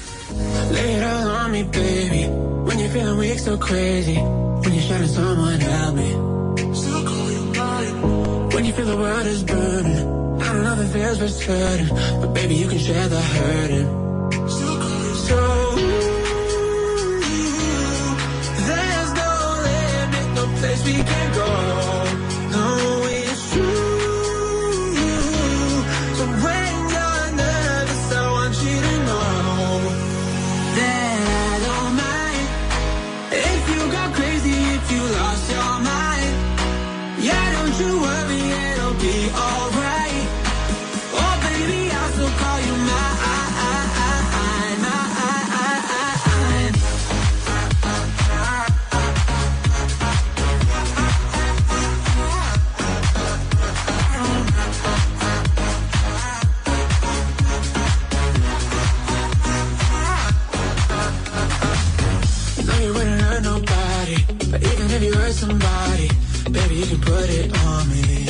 When you're feeling weak, so crazy. When you're shouting, someone help me. When you feel the world is burning. I don't know if it feels certain. But baby, you can share the hurting. So, there's no limit, no place we can go. Somebody, baby, you can put it on me.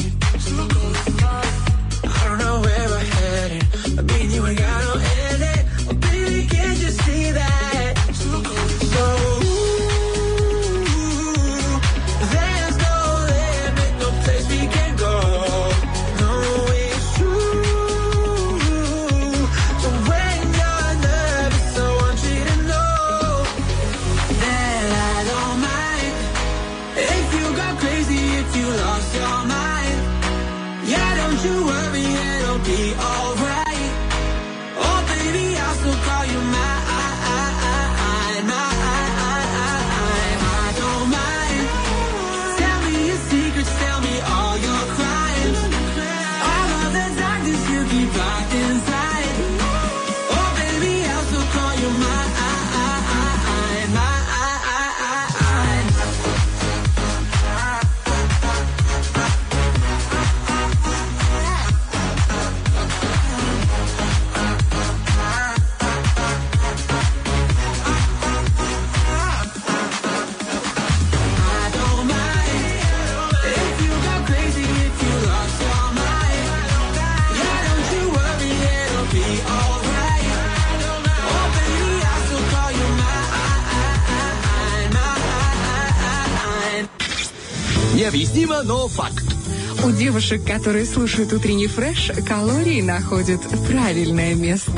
Необъяснимо, но факт. У девушек, которые слушают утренний фреш, калории находят правильное место.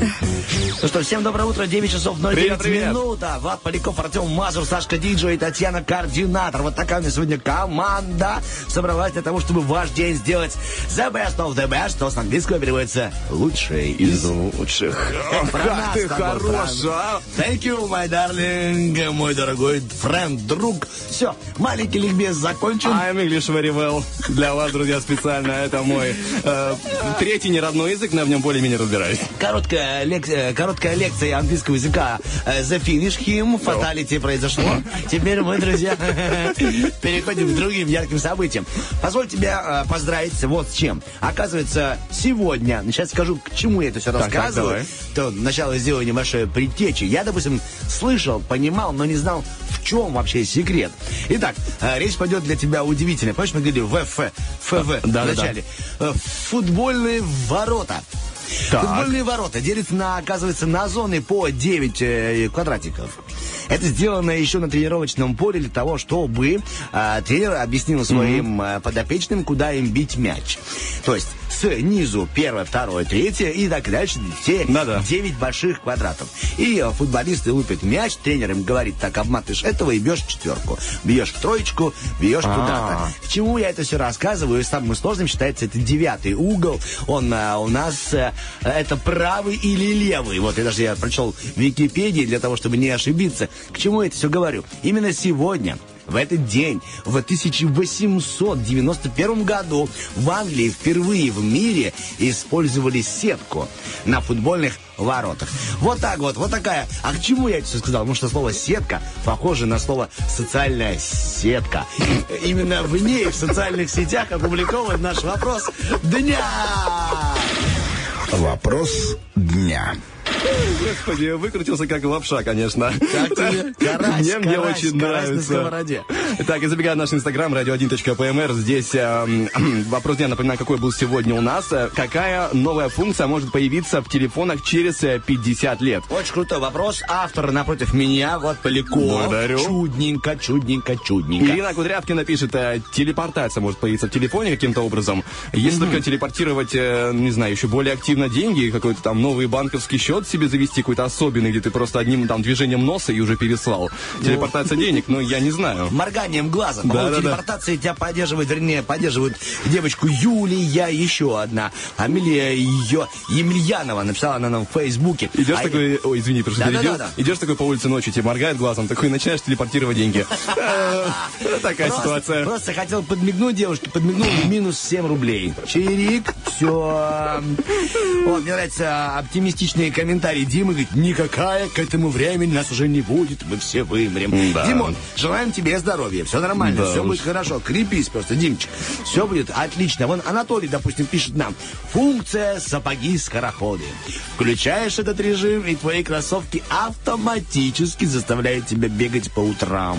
Ну что, всем доброе утро, 9 часов 09 Привет, привет. минут. А, Влад Поляков, Артем Мазур, Сашка Диджей, Татьяна Координатор. Вот такая у нас сегодня команда собралась для того, чтобы ваш день сделать the best of the best, что с английского переводится лучшее из лучших. Про Как ты хорош, а? Thank you, my darling, мой дорогой френд, друг. Все, маленький ликбез закончен. I'm English very well. Для вас, друзья, специально. Это мой э, третий неродной язык, но я в нем более-менее разбираюсь. Короткая, лек- э, короткая лекция английского языка э, The Finish Him, фаталити произошло. Теперь мы, друзья, *laughs* переходим к другим ярким событиям. Позволь тебя э, поздравить вот с чем. Оказывается, сегодня, ну, сейчас скажу, к чему я это все так, рассказываю, то сначала сделаю небольшое предтечи. Я, допустим, слышал, понимал, но не знал, в чем вообще секрет. Итак, э, речь пойдет для тебя удивительная. Помнишь, мы говорили ВФ, ФВ Да-да-да. в начале? Э, Футбольные ворота. Так. Футбольные ворота делятся, на, оказывается, на зоны по 9 э, квадратиков. Это сделано еще на тренировочном поле для того, чтобы э, тренер объяснил своим э, подопечным, куда им бить мяч. То есть снизу первое, второе, третье и так дальше. Все Да-да. 9 больших квадратов. И э, футболисты лупят мяч, тренер им говорит, так, обматываешь этого и бьешь четверку. Бьешь в троечку, бьешь куда-то. К чему я это все рассказываю? Самым сложным считается это девятый угол. Он а, у нас э, это правый или левый. Вот я даже я прочел в Википедии для того, чтобы не ошибиться. К чему я это все говорю? Именно сегодня в этот день, в 1891 году, в Англии впервые в мире использовали сетку на футбольных воротах. Вот так вот, вот такая. А к чему я это все сказал? Потому что слово «сетка» похоже на слово «социальная сетка». Именно в ней, в социальных сетях, опубликован наш вопрос дня. Вопрос дня. Господи, выкрутился как лапша, конечно. Как тебе? Карась, мне, мне карась, очень карась на нравится. сковороде. Так, и забегая в наш инстаграм, radio1.pmr, здесь эм, *clears throat* вопрос дня, напоминаю, какой был сегодня у нас. Э, Какая новая функция может появиться в телефонах через э, 50 лет? Очень крутой вопрос. Автор напротив меня, вот Поляков. Благодарю. Чудненько, чудненько, чудненько. Ирина Кудрявкина пишет, э, телепортация может появиться в телефоне каким-то образом. Если только телепортировать, э, не знаю, еще более активно деньги, какой-то там новый банковский счет себе завести, какой-то особенный, где ты просто одним там движением носа и уже переслал. Телепортация денег, ну, я не знаю. Морганием глаза. По-моему, Да-да-да. телепортации тебя поддерживает, вернее, поддерживают девочку Юлия, еще одна. Амелия ее Емельянова написала она нам в Фейсбуке. Идешь А такой, ой, извини, просто Да-да-да-да. перебил. Идешь такой по улице ночью, тебе моргает глазом, такой начинаешь телепортировать деньги. *laughs* Такая ситуация. просто хотел подмигнуть девушке, подмигнул минус 7 рублей. Чирик, все. Вот, мне нравится оптимистичные комментарии Димы. Говорит, никакая к этому времени нас уже не будет, мы все вымрем. Да. Димон, желаем тебе здоровья, все нормально, Да все уж. будет хорошо. Крепись просто, Димчик. Все будет отлично. Вон Анатолий, допустим, пишет нам. Функция сапоги-скороходы. Включаешь этот режим, и твои кроссовки автоматически заставляют тебя бегать по утрам.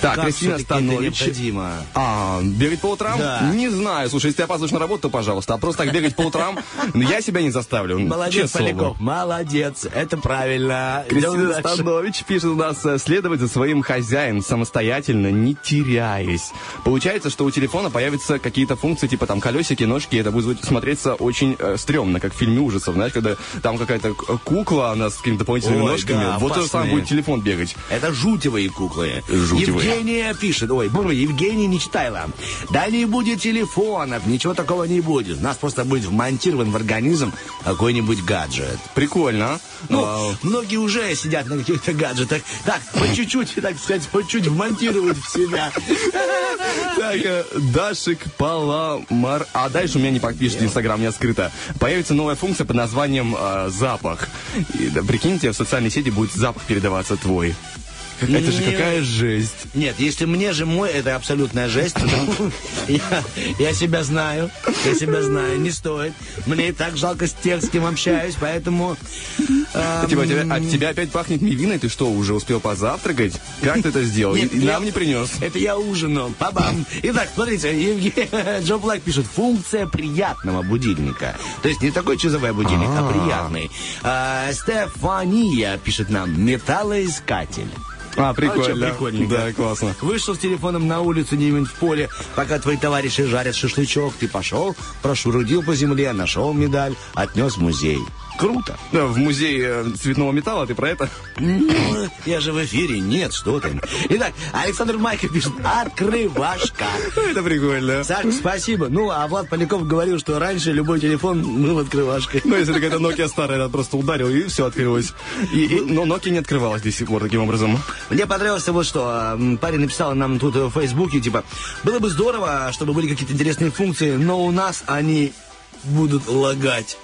Так, Как Кристина Станович. необходимо? А, бегать по утрам? Да. Не знаю. Слушай, если ты опаздываешь на работу, то пожалуйста. А просто так бегать по утрам, ну, я себя не заставлю. Молодец, честное слово. Молодец, это правильно. Кристина. Станович пишет у нас э, следовать за своим хозяином самостоятельно, не теряясь. Получается, что у телефона появятся какие-то функции, типа там колесики, ножки, это будет смотреться очень э, стрёмно, как в фильме ужасов, знаешь, когда там какая-то к- кукла, она с какими-то дополнительными Ой, ножками, да, вот же опасные. будет телефон бегать. Это жутевые куклы. Жутевые. Евгения пишет, ой, боже, Евгения не читала. Да не будет телефонов, ничего такого не будет. У нас просто будет вмонтирован в организм какой-нибудь гаджет. Прикольно. Прикольно. Ну, Вау. многие уже сидят на каких-то гаджетах. Так, по чуть-чуть, так сказать, по чуть вмонтировать в себя. Так, э, Дашик Паламар. А дальше у меня не подпишет Инстаграм, у меня скрыто. Появится новая функция под названием э, запах. И, да, прикиньте, в социальной сети будет запах передаваться твой. Это же какая жесть. Нет, если мне же мой, это абсолютная жесть. *laughs* Я, себя знаю, я себя знаю, не стоит. Мне и так жалко с тех, с кем общаюсь, поэтому... эм, Типа, тебя, от тебя опять пахнет мивиной, ты что, уже успел позавтракать? Как ты это сделал? И- нам не принес. Это я ужинал. Пабам. Итак, смотрите, Евге- Джо Блэк пишет, функция приятного будильника. То есть не такой часовой будильник, а, приятный. А, Стефания пишет нам, металлоискатель. А, А, прикольно. прикольненько. Да, классно. Вышел с телефоном на улицу, не в поле, пока твои товарищи жарят шашлычок. Ты пошел, прошурудил по земле, нашел медаль, отнес в музей. Круто. Да, в музей э, цветного металла, ты про это? Ну, я же в эфире, нет, что ты. Итак, Александр Майков пишет, открывашка. Это прикольно. Саш, спасибо. Ну, а Влад Поляков говорил, что раньше любой телефон был открывашкой. Ну, если какая-то Nokia старая, она просто ударил, и все открылось. И, и- но Nokia не открывалась до сих пор таким образом. Мне понравилось вот что. Парень написал нам тут в Фейсбуке, типа, было бы здорово, чтобы были какие-то интересные функции, но у нас они будут лагать.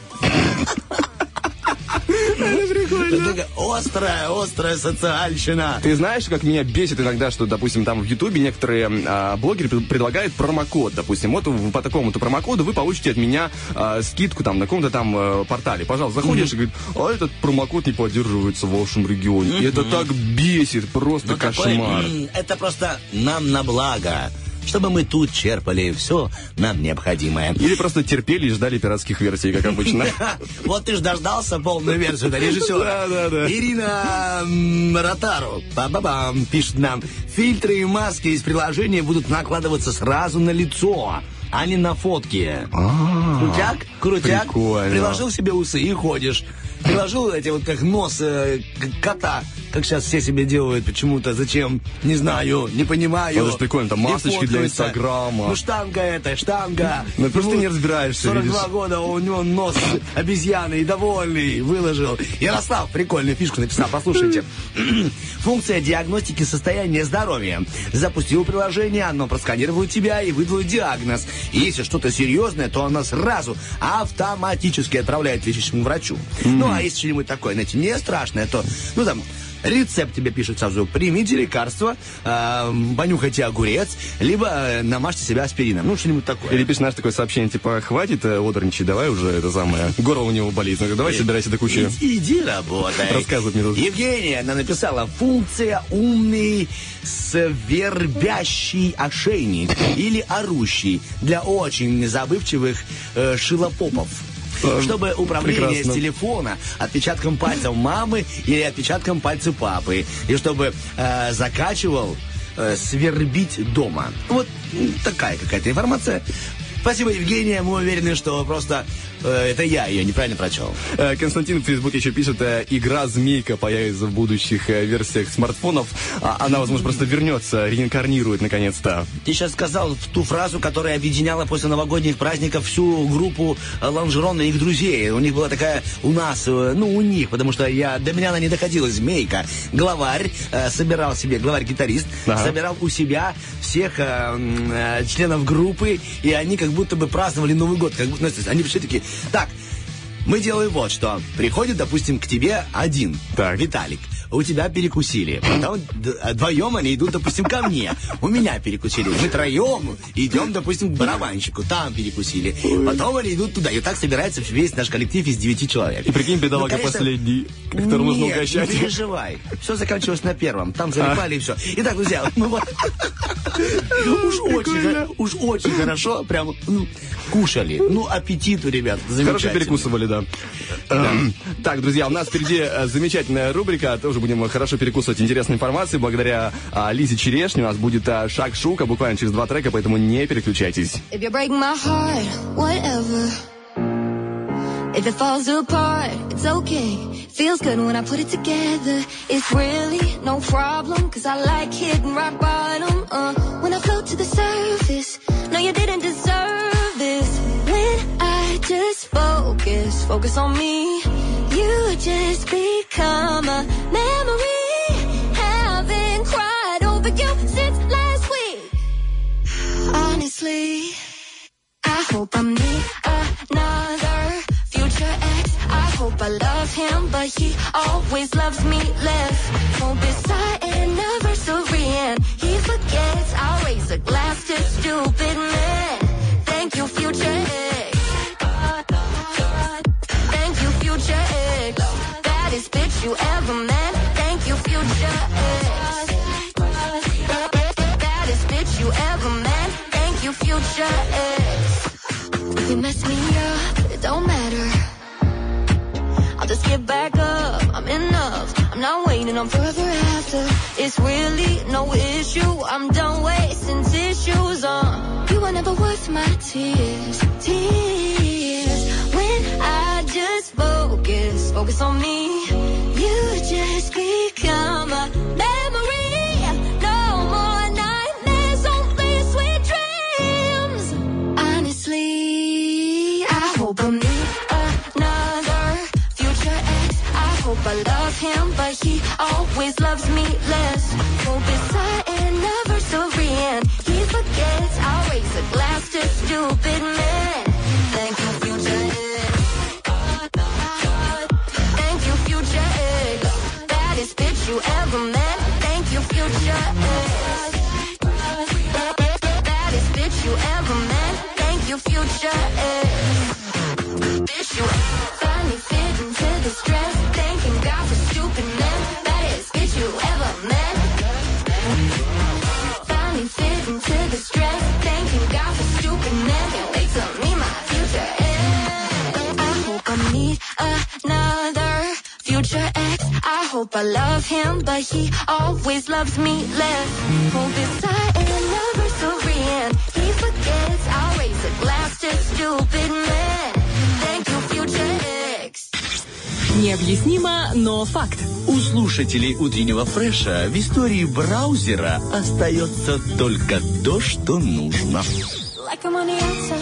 Такая острая, острая социальщина. Ты знаешь, как меня бесит иногда, что, допустим, там в Ютубе некоторые а, блогеры пред- предлагают промокод, допустим, вот по такому-то промокоду вы получите от меня а, скидку там на каком-то там э, портале. Пожалуйста, заходишь и говорит, а этот промокод не поддерживается в вашем регионе. И это так бесит, просто Ну, такой, кошмар. м, это просто нам на благо. Чтобы мы тут черпали все нам необходимое. Или просто терпели и ждали пиратских версий, как обычно. *laughs* Вот ты ж дождался полную версию, да, режиссера. Да, да, да. Ирина Ротару, ба-ба-бам, пишет нам, фильтры и маски из приложения будут накладываться сразу на лицо, а не на фотки. Крутяк? Крутяк. Прикольно. Приложил себе усы и ходишь. Приложил эти вот как нос э, кота, как сейчас все себе делают почему-то. Зачем? Не знаю, не понимаю. Это ж прикольно, там масочки для. Инстаграма. Ну штанга это, штанга. Ну, просто не разбираешься, 42 видишь. года, у него нос обезьяны и довольный, выложил. Ярослав прикольную фишку написал, послушайте. *clears throat* Функция диагностики состояния здоровья. Запустил приложение, оно просканировало тебя и выдало диагноз. И если что-то серьезное, то оно сразу автоматически отправляет лечащему врачу. Ну, а если что-нибудь такое, знаете, не страшное, то, ну, там, Рецепт тебе пишет сразу. Примите лекарство, э, понюхайте огурец, либо э, намажьте себя аспирином. Ну, что-нибудь такое. Или пишешь, знаешь, такое сообщение, типа, хватит э, одерничать, давай уже это самое. Горло у него болит. Ну, давай собирайся до кучи. Иди, иди работай. Рассказывай мне тут. Евгения, она написала, функция умный свербящий ошейник или орущий для очень забывчивых э, шилопопов. Чтобы управление прекрасно. с телефона отпечатком пальцев мамы или отпечатком пальца папы. И чтобы э, закачивал э, свербить дома. Вот такая какая-то информация. Спасибо, Евгения. Мы уверены, что просто это я ее неправильно прочел. Э, Константин в Фейсбуке еще пишет, э, игра «Змейка» появится в будущих э, версиях смартфонов. А Она, возможно, просто вернется, реинкарнирует наконец-то. Ты сейчас сказал ту фразу, которая объединяла после новогодних праздников всю группу э, Лонжерон и их друзей. У них была такая, у нас, э, ну, у них, потому что я, до меня она не доходила, змейка. Главарь э, собирал себе, главарь-гитарист, Ага. собирал у себя всех э, э, членов группы, и они как будто бы праздновали Новый год. Как будто, знаете, они пришли такие, так, мы делаем вот что. Приходит, допустим, к тебе один, Так. Виталик. У тебя перекусили. Потом д- вдвоем они идут, допустим, ко мне. У меня перекусили. Мы троем идем, допустим, к барабанщику. Там перекусили. Потом они идут туда. И вот так собирается весь наш коллектив из девяти человек. И прикинь, бедолага Ну, конечно, последний, которого нужно угощать. не переживай. Все заканчивалось на первом. Там залипали и все. Итак, друзья, мы вот... Уж очень, уж очень хорошо, прям, ну, кушали. Ну, аппетит у ребят Хорошо перекусывали, да. Эм, Так, друзья, у нас впереди э, замечательная рубрика. Тоже будем хорошо перекусывать интересной информацией. Благодаря а, Лизе Черешне у нас будет а, шаг-шука буквально через два трека, поэтому не переключайтесь. If it falls apart, it's okay. Feels good when I put it together. It's really no problem, cause I like hitting rock bottom. Uh, when I float to the surface, no, you didn't deserve this. When just focus, focus on me. You just become a memory. Haven't cried over you since last week. Honestly, I hope I meet another future ex. I hope I love him, but he always loves me less. Won't be sad anniversary and he forgets. I'll raise a glass to stupid men. Thank you, future ex. You ever met. Thank you, future ex. Baddest bitch you ever met. Thank you, future you mess me up, it don't matter. I'll just get back up. I'm enough. I'm not waiting on forever after. It's really no issue. I'm done wasting tissues on. You were never worth my tears. Tears. When I just focus, focus on me. I I love him, but he always loves me less. Hope our anniversary and he forgets. I'll raise a glass to stupid men. Thank you, future ex. Thank you, future ex. Baddest bitch you ever met. Thank you, future ex. Baddest bitch you ever met. Thank you, future ex. Bitch you finally fit into the stress. Hope I love him, but he always loves me less. Hope it's our anniversary and he forgets. I'll raise a glass to stupid men. Thank you, future ex. Необъяснимо, но факт. У слушателей утреннего фреша в истории браузера остается только то, что нужно. Like I'm on the outside,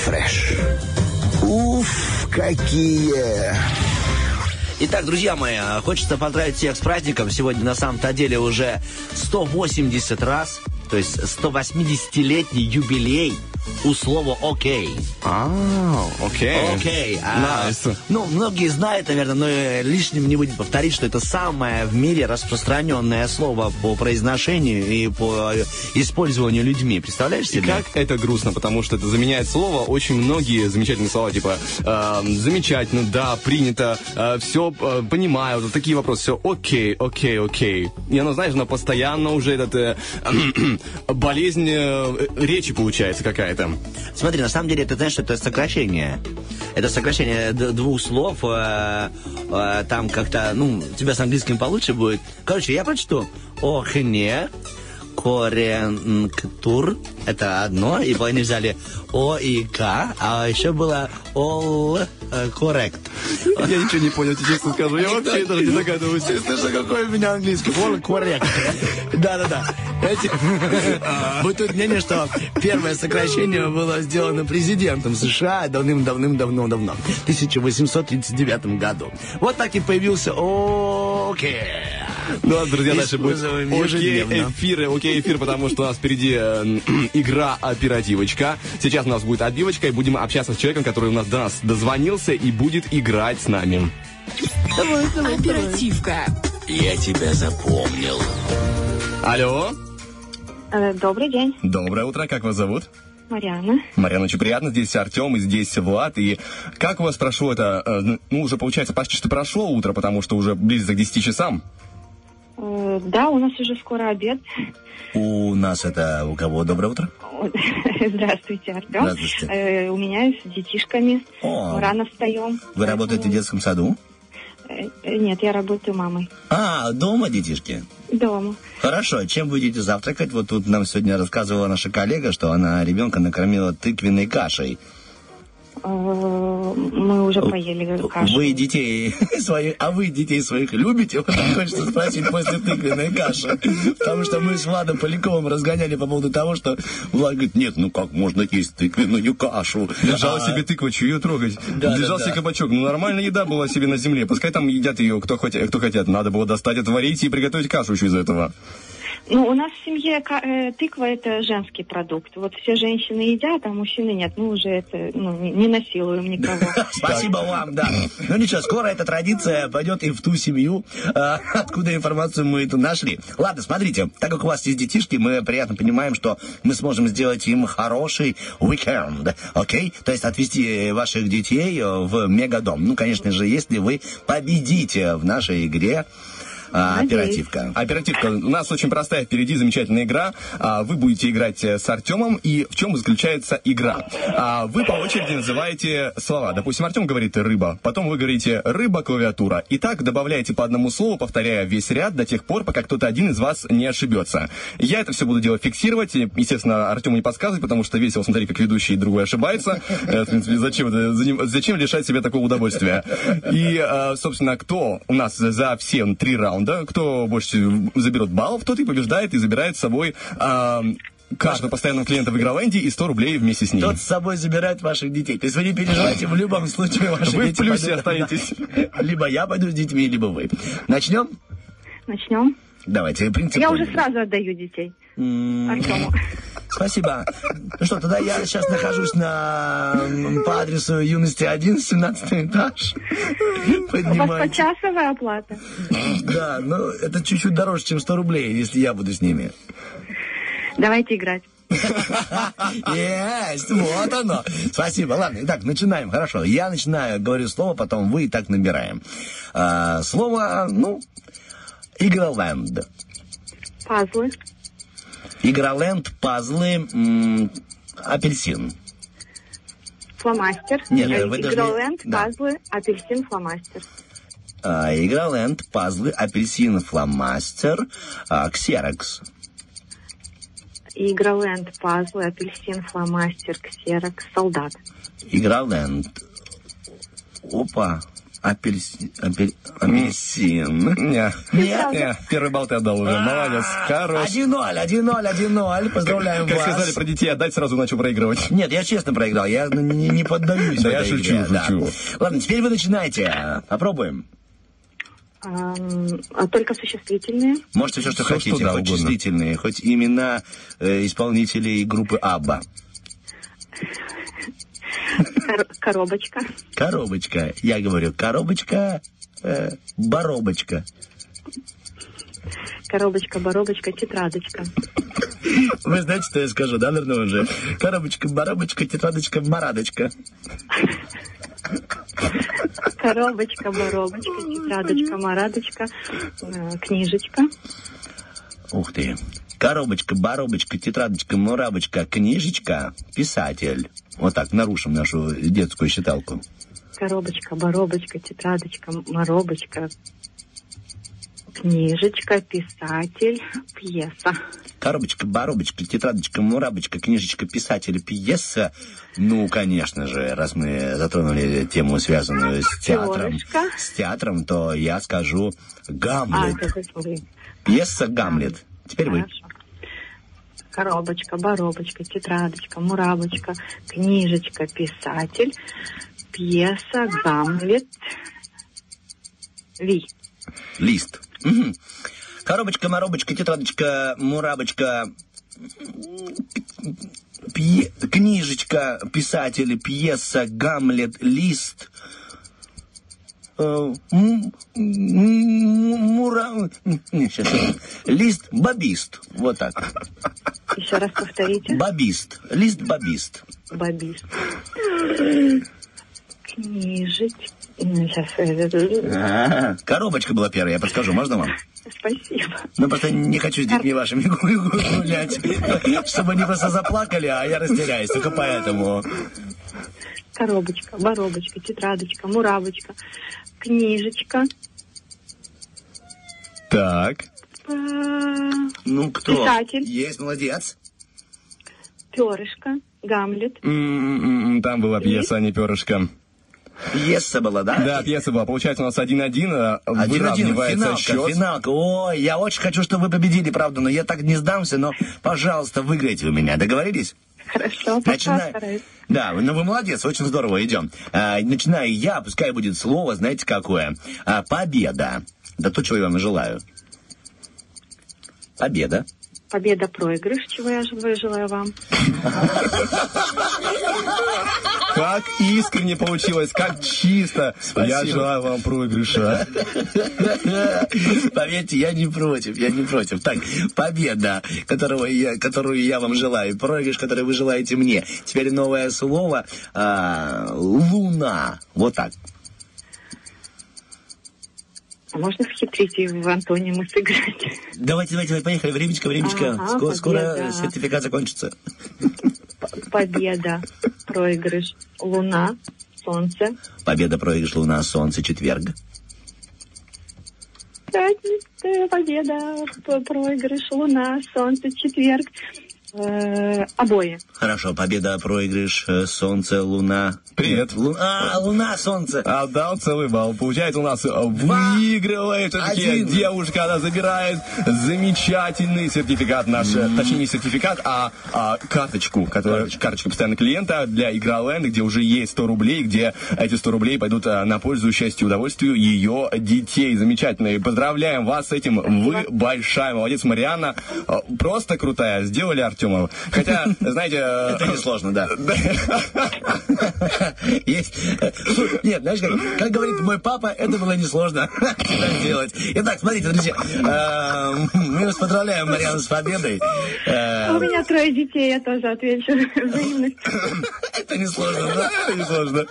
фреш. Уф, какие... Итак, друзья мои, хочется поздравить всех с праздником. Сегодня на самом-то деле уже 180 раз, то есть 180-летний юбилей у слова «окей». А, окей. Окей. а, Nice. ну, многие знают, наверное, но э, лишним не будет повторить, что это самое в мире распространенное слово по произношению и по э, использованию людьми. Представляешь И себе? как это грустно, потому что это заменяет слово очень многие замечательные слова, типа э, замечательно, да, принято, все понимаю, вот такие вопросы, все окей, окей, окей. И оно, знаешь, оно постоянно уже этот э, *clears throat* болезнь э, речи получается какая-то. Смотри, на самом деле, ты знаешь, что это сокращение. Это сокращение двух слов. э, э, там как-то, ну, у тебя с английским получше будет. Короче, я прочту. Охне, коренктур. Это одно. И они взяли О и К. А еще было All correct. Я ничего не понял, тебе честно скажу. Я вообще даже не догадываюсь. Слышно, какой у меня английский? All correct. Да-да-да. Эти- *laughs* Бытует мнение, что первое сокращение было сделано президентом США давным-давным-давно-давно, в 1839 году. Вот так и появился окей. Ну, ладно, друзья, дальше будет окей эфир, окей эфир, потому что у нас впереди э, игра оперативочка. Сейчас у нас будет отбивочка, и будем общаться с человеком, который у нас до нас дозвонился и будет играть с нами. Оперативка. Я тебя запомнил. Алло, Э, Добрый день, доброе утро, как вас зовут? Марьяна. Марьяна, очень приятно. Здесь Артем, и здесь Влад. И как у вас прошло это, э, ну, уже получается почти что прошло утро, потому что уже близится к 10 часам. Э, Да, у нас уже скоро обед. У нас это у кого? Доброе утро. *laughs* Здравствуйте, Артем. Здравствуйте. Э, У меня с детишками. О. Рано встаем. Вы работаете в детском саду? Э, э, Нет, я работаю мамой. А, дома детишки? Дома. Хорошо, чем будете завтракать? Вот тут нам сегодня рассказывала наша коллега, что она ребенка накормила тыквенной кашей. Э, Мы уже поели кашу. Вы детей *laughs* своих, а вы детей своих любите? Вот так хочется спросить после тыквенной каши. Потому что мы с Владом Поляковым разгоняли по поводу того, что Влад говорит, нет, ну как можно есть тыквенную кашу? Держал А, себе тыкву, чью ее трогать. Да, Держал да, себе да. кабачок. Ну, нормальная еда была себе на земле. Пускай там едят ее кто, хоть, кто хотят. Надо было достать, отварить и приготовить кашу еще из этого. Ну, у нас в семье э, тыква это женский продукт. Вот все женщины едят, а мужчины нет. Мы уже это ну, не, не насилуем никого. *laughs* Спасибо вам, да. Ну ничего, скоро эта традиция пойдет и в ту семью, а, откуда информацию мы эту нашли. Ладно, смотрите, так как у вас есть детишки, мы приятно понимаем, что мы сможем сделать им хороший уикенд, окей? То есть отвезти ваших детей в мегадом. Ну, конечно же, если вы победите в нашей игре Надеюсь. оперативка. Оперативка. У нас очень простая впереди замечательная игра. А, Вы будете играть э, с Артемом. И в чем заключается игра? А, Вы по очереди называете слова. Допустим, Артем говорит «рыба». Потом вы говорите «рыба, клавиатура». И так добавляете по одному слову, повторяя весь ряд до тех пор, пока кто-то один из вас не ошибется. Я это все буду делать фиксировать. И, Естественно, Артему не подсказывать, потому что весело смотреть, как ведущий другой ошибается. Э, В принципе, зачем, зачем лишать себя такого удовольствия? И, э, собственно, кто у нас за все три раунда, кто больше заберет баллов, тот и побеждает и забирает с собой э, карту постоянного клиента в Игроленде и 100 рублей вместе с ней. Тот с собой забирает ваших детей. То есть вы не переживайте, в любом случае ваши Вы в дети плюсе пойдут- остаетесь. Либо я пойду с детьми, либо вы. Начнем? Начнем. Давайте, принцип. Я уже сразу отдаю детей. Артему. Спасибо. Ну что, тогда я сейчас нахожусь на по адресу юности 1, 17 этаж. У вас Поднимайте. почасовая оплата. Да, ну это чуть-чуть дороже, чем 100 рублей, если я буду с ними. Давайте играть. Есть, вот оно. Спасибо. Ладно, итак, начинаем. Хорошо. Я начинаю, говорю слово, потом вы и так набираем. А, слово, ну, Игроленд. Пазлы. Игроленд, пазлы, м, апельсин. Фломастер. Нет, Э, вы должны- Игроленд, да. пазлы, апельсин, фломастер. А, Игроленд, пазлы, апельсин, фломастер, а, ксерокс. Игроленд, пазлы, апельсин, фломастер, ксерокс, солдат. Игроленд. Опа. Апельсин. апель- апельсин. Не, Нет? не, первый балл ты отдал уже. Молодец, хорош. 1-0, 1-0, 1-0. Поздравляем Как вас. сказали про детей отдать, сразу начал проигрывать. Нет, я честно проиграл, я не, не поддаюсь. Да я шучу, игре, да. шучу. Ладно, теперь вы начинаете. Попробуем. А только существительные. Можете все, что Всё, хотите, что да, хоть угодно. числительные, хоть имена э, исполнителей группы Абба. Кор- коробочка. Коробочка. Я говорю, коробочка, э, боробочка. Коробочка, боробочка, тетрадочка. Вы знаете, что я скажу, да, наверное, уже? Коробочка, боробочка, тетрадочка, марадочка. Коробочка, боробочка, тетрадочка, марадочка, э, книжечка. Ух ты. Коробочка, боробочка, тетрадочка, мурабочка, книжечка, писатель. Вот так, нарушим нашу детскую считалку. Коробочка, боробочка, тетрадочка, моробочка, книжечка, писатель, пьеса. Коробочка, боробочка, тетрадочка, мурабочка, книжечка, писатель, пьеса. Ну, конечно же, раз мы затронули тему, связанную с театром, с театром, то я скажу А, Гамлет. вы. Пьеса Гамлет. Теперь вы. Коробочка, боробочка, тетрадочка, мурабочка, книжечка, писатель, пьеса, Гамлет, Ви. Лист. Мгм. Коробочка, моробочка, тетрадочка, мурабочка, пье- книжечка, писатель, пьеса, Гамлет, лист. Э, Мура... Не, щас. Лист бабист. Вот так. Еще раз повторите. Бабист. Лист бабист. Бабист. Сейчас. А, Коробочка была первая, я подскажу, можно вам? Спасибо. Ну, просто не хочу с детьми вашими гу- гулять, чтобы они просто заплакали, а я растеряюсь, только поэтому. Коробочка, боробочка, тетрадочка, муравочка, книжечка, Так. э, Ну, кто? Писатель. Есть, молодец. перышко, Гамлет, М-м-м, Там была пьеса, а не перышко. Пьеса была, да? Да, пьеса была. Получается, у нас 1-1, а Один-один, выравнивается финалка, счет. финалка. Ой, я очень хочу, чтобы вы победили, правда, но я так не сдамся, но, пожалуйста, выиграйте у меня. Договорились? Хорошо, пока Начинай. стараюсь. Да, ну вы молодец, очень здорово, идем. А, начинаю я, пускай будет слово, знаете какое? А, победа. Да то, чего я вам желаю. Победа. Победа, проигрыш, чего я желаю, желаю вам. Как искренне получилось, как чисто. Я Спасибо. желаю вам проигрыша. Поверьте, я не против, я не против. Так, победа, которого я, которую я вам желаю, проигрыш, который вы желаете мне. Теперь новое слово а, луна. Вот так. А можно схитрить и в антонимы сыграть? Давайте, давайте, давайте, поехали. Времечко, времечко. Ага, скоро, скоро сертификат закончится. Победа, проигрыш, луна, солнце, Победа, проигрыш, луна, солнце, четверг. пятница, победа, проигрыш, луна, солнце, четверг, э, обои. Хорошо, победа, проигрыш, э, солнце, луна. Привет. Лу- А, луна, солнце. Отдал целый балл. Получается, у нас выигрывает все-таки Один. девушка. Она забирает замечательный сертификат наш. Точнее, не сертификат, а, а карточку, которая, карточка постоянного клиента для Игроленд, где уже есть 100 рублей, где эти 100 рублей пойдут на пользу счастью и удовольствию ее детей. Замечательно. И поздравляем вас с этим. Вы большая молодец, Марианна. Просто крутая. Сделали Артема. Хотя, *laughs* знаете... Это несложно, *laughs* да. Есть. Нет, знаешь, как, как говорит мой папа, это было несложно *laughs* сделать. Итак, смотрите, друзья, э, мы вас поздравляем, Марьяна, с победой. Э, У меня трое детей, я тоже отвечу взаимность. Это несложно, да? Это несложно.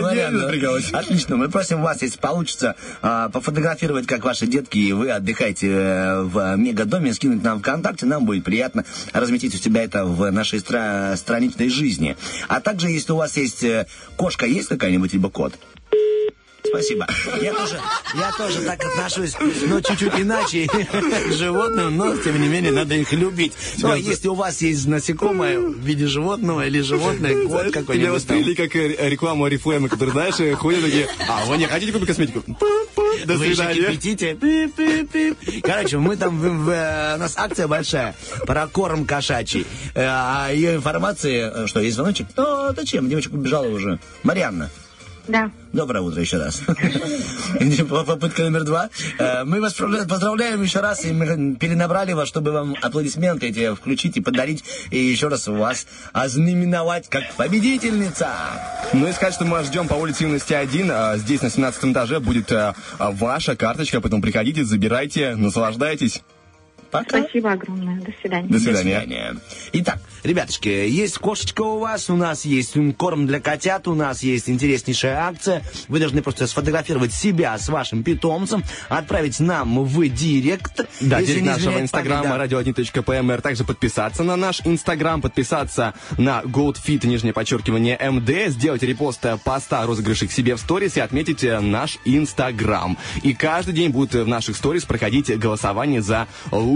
Марьяна. Отлично, мы просим вас, если получится, а, пофотографировать, как ваши детки, и вы отдыхаете э, в мегадоме, скинуть нам ВКонтакте, нам будет приятно разместить у себя это в нашей стра- страничной жизни. А также, если у вас есть э, кошка, есть какая-нибудь, либо кот? Спасибо. Я тоже, я тоже так отношусь, но чуть-чуть иначе к *laughs* животным, но тем не менее надо их любить. Но если у вас есть насекомое в виде животного или животное, *laughs* кот Тебя какой-нибудь там. восприняли как э, рекламу Орифлейма, которые, знаешь, э, ходят такие, а вы не хотите купить косметику? *laughs* До Вы свидания. кипятите. Пип-пип-пип. Короче, мы там, в- в, э, у нас акция большая про корм кошачий. А ее информации, что, есть звоночек? Ну, зачем? Девочка убежала уже. Марианна. Да. Доброе утро еще раз. *laughs* Попытка номер два. Э, Мы вас поздравля- поздравляем еще раз, и мы перенабрали вас, чтобы вам аплодисменты эти включить и подарить, и еще раз вас ознаменовать как победительница. Ну и сказать, что мы вас ждем по улице Юности 1. а, Здесь на 17 этаже будет а, ваша карточка, поэтому приходите, забирайте, наслаждайтесь. Пока. Спасибо огромное. До свидания. До свидания. Итак, ребяточки, есть кошечка у вас, у нас есть корм для котят, у нас есть интереснейшая акция. Вы должны просто сфотографировать себя с вашим питомцем, отправить нам в директ. Да, директ нашего инстаграма да. radio1.pmr. Также подписаться на наш инстаграм, подписаться на goldfit, нижнее подчеркивание, МД, сделать репост поста розыгрышей к себе в сторис и отметить э, наш инстаграм. И каждый день будет в наших сторис проходить голосование за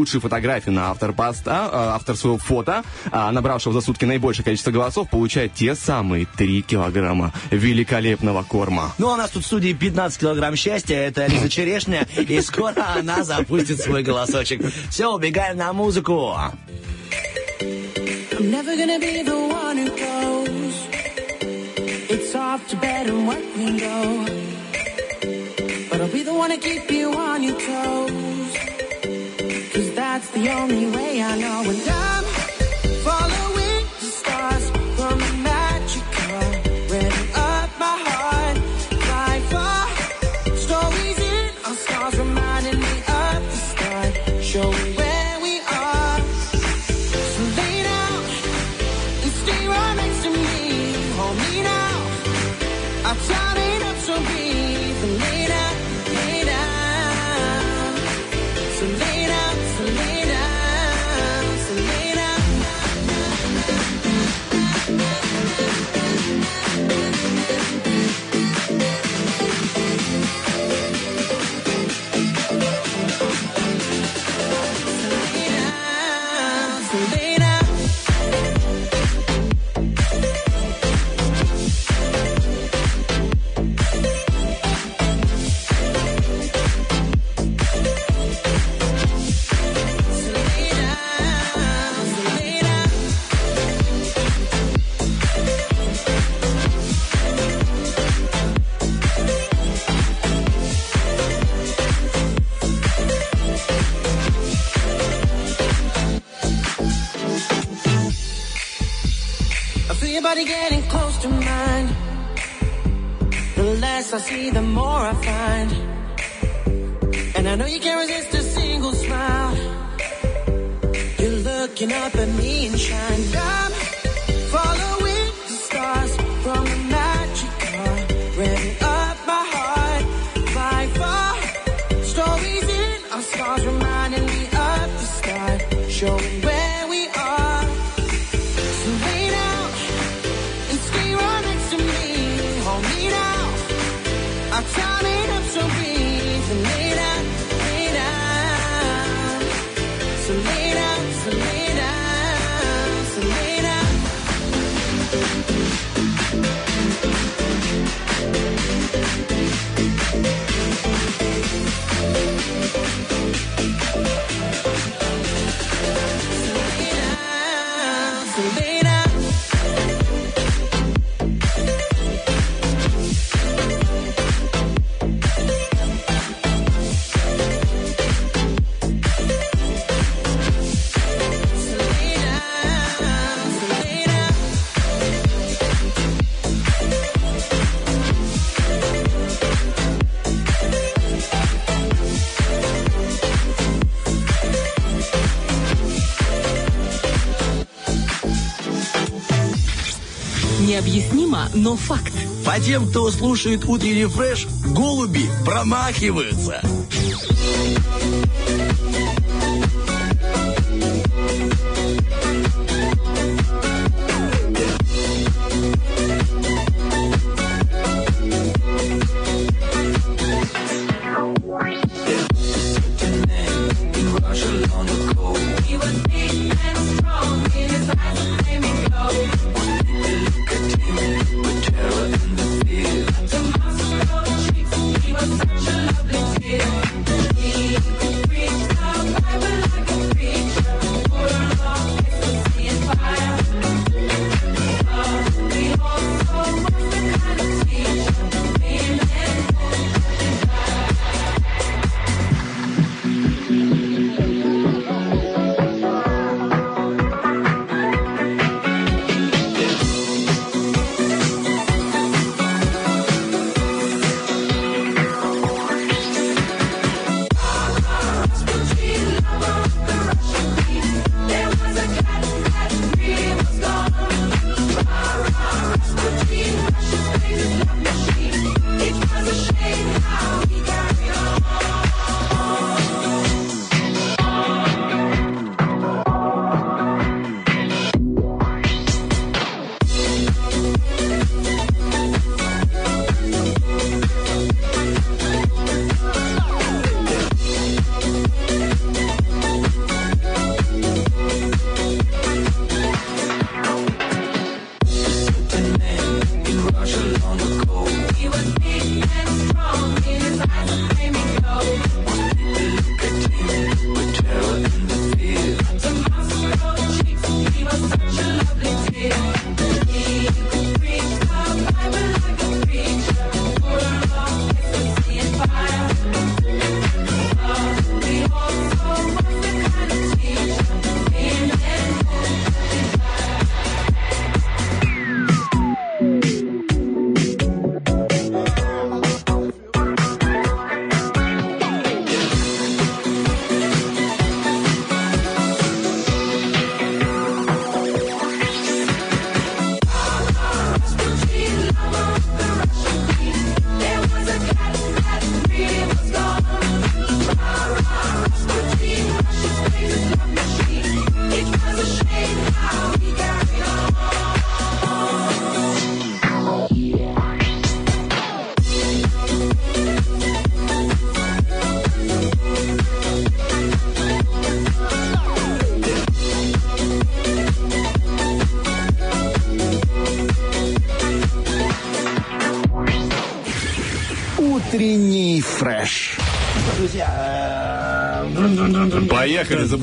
лучшую фотографию на автор поста, э, автор своего фото, а набравшего за сутки наибольшее количество голосов, получает те самые 3 килограмма великолепного корма. Ну, а у нас тут в студии 15 килограмм счастья, это Лиза Черешня, и скоро она запустит свой голосочек. Все, убегаем на музыку. I'm never gonna be the one who goes. It's off to bed and work we go. But I'll be the one to keep you on your toes. Cause that's the only way I know. And I'm I see, the more I find. And I know you can't resist a single smile. You're looking up at me and shine. Необъяснимо, но факт. По тем, кто слушает утренний фреш, голуби промахиваются.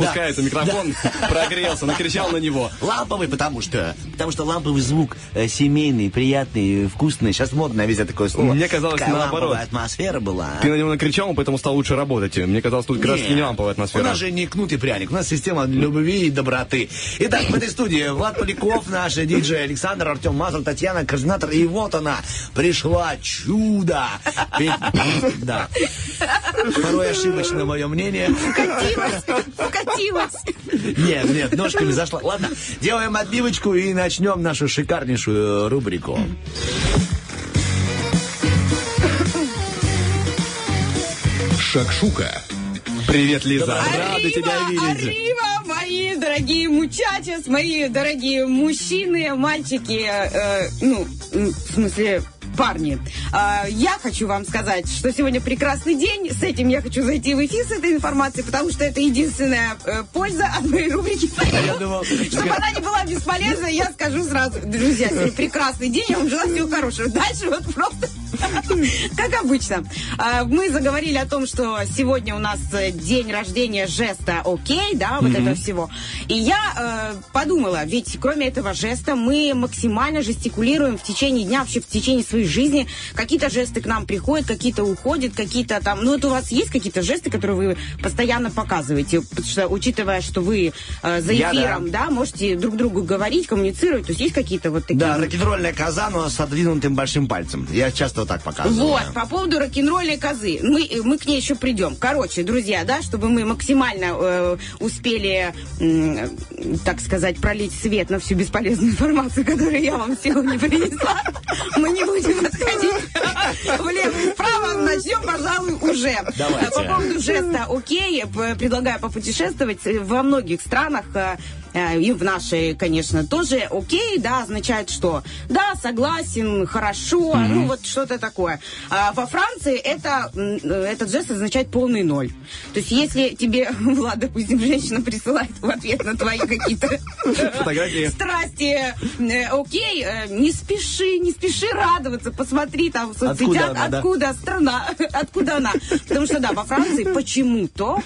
Поехали, запускается микрофон, прогрелся, накричал на него. Ламповый, потому что, потому что ламповый звук э, семейный, приятный, вкусный. Сейчас модно везде такое слово. Мне казалось, Такая наоборот. ламповая атмосфера была. Ты на него накричал, поэтому стал лучше работать. Мне казалось, тут как раз не ламповая У атмосфера. нас же не кнут и пряник, у нас система любви и доброты. Итак, в этой студии Влад Поляков, наш диджей Александр, Артем Мазур, Татьяна, координатор. И вот она, пришла чудо. *laughs* Да. Порой ошибочно мое мнение. Укатилась, укатилась. Нет, нет, ножками зашла. Ладно, делаем отбивочку и начнем нашу шикарнейшую рубрику. Шакшука. Привет, Лиза. Рады тебя видеть. Arriva, мои дорогие мучачес, мои дорогие мужчины, мальчики, э, ну, м, в смысле, парни. А, я хочу вам сказать, что сегодня прекрасный день. С этим я хочу зайти в эфир с этой информацией, потому что это единственная э, польза от моей рубрики. я думал, Чтобы она не была бесполезна, я скажу сразу. Друзья, сегодня прекрасный день, я вам желаю всего хорошего. Дальше вот просто *laughs* как обычно. А, Мы заговорили о том, что сегодня у нас э, день рождения жеста «Окей», да, вот этого всего. И я э, подумала, ведь кроме этого жеста мы максимально жестикулируем в течение дня, вообще в течение своей жизни. Какие-то жесты к нам приходят, какие-то уходят, какие-то там... Ну, вот у вас есть какие-то жесты, которые вы постоянно показываете? Потому что, учитывая, что вы э, за Я, да. эфиром, да. можете друг другу говорить, коммуницировать, то есть есть какие-то вот такие... Да, рок-н-ролльная коза, но с отвинутым большим пальцем. Я часто вот так показываю. Вот, по поводу рок-н-ролльной козы. Мы, мы к ней еще придем. Короче, друзья, да, чтобы мы максимально э, успели, м, так сказать, пролить свет на всю бесполезную информацию, которую я вам сегодня принесла. Мы не будем отходить влево и вправо. Начнем, пожалуй, уже. Давайте. Э, По поводу жеста «Окей», предлагаю попутешествовать э, во многих странах. Э, И в нашей, конечно, тоже окей, да, означает что? Да, согласен, хорошо, ну вот что-то такое. А во Франции это, этот жест означает полный ноль. То есть если тебе, *laughs* Влад, допустим, женщина присылает в ответ на твои какие-то страсти, э, окей, э, не спеши, не спеши радоваться, посмотри там в соцсетях, откуда страна, *laughs* откуда она. Потому что, да, во Франции почему-то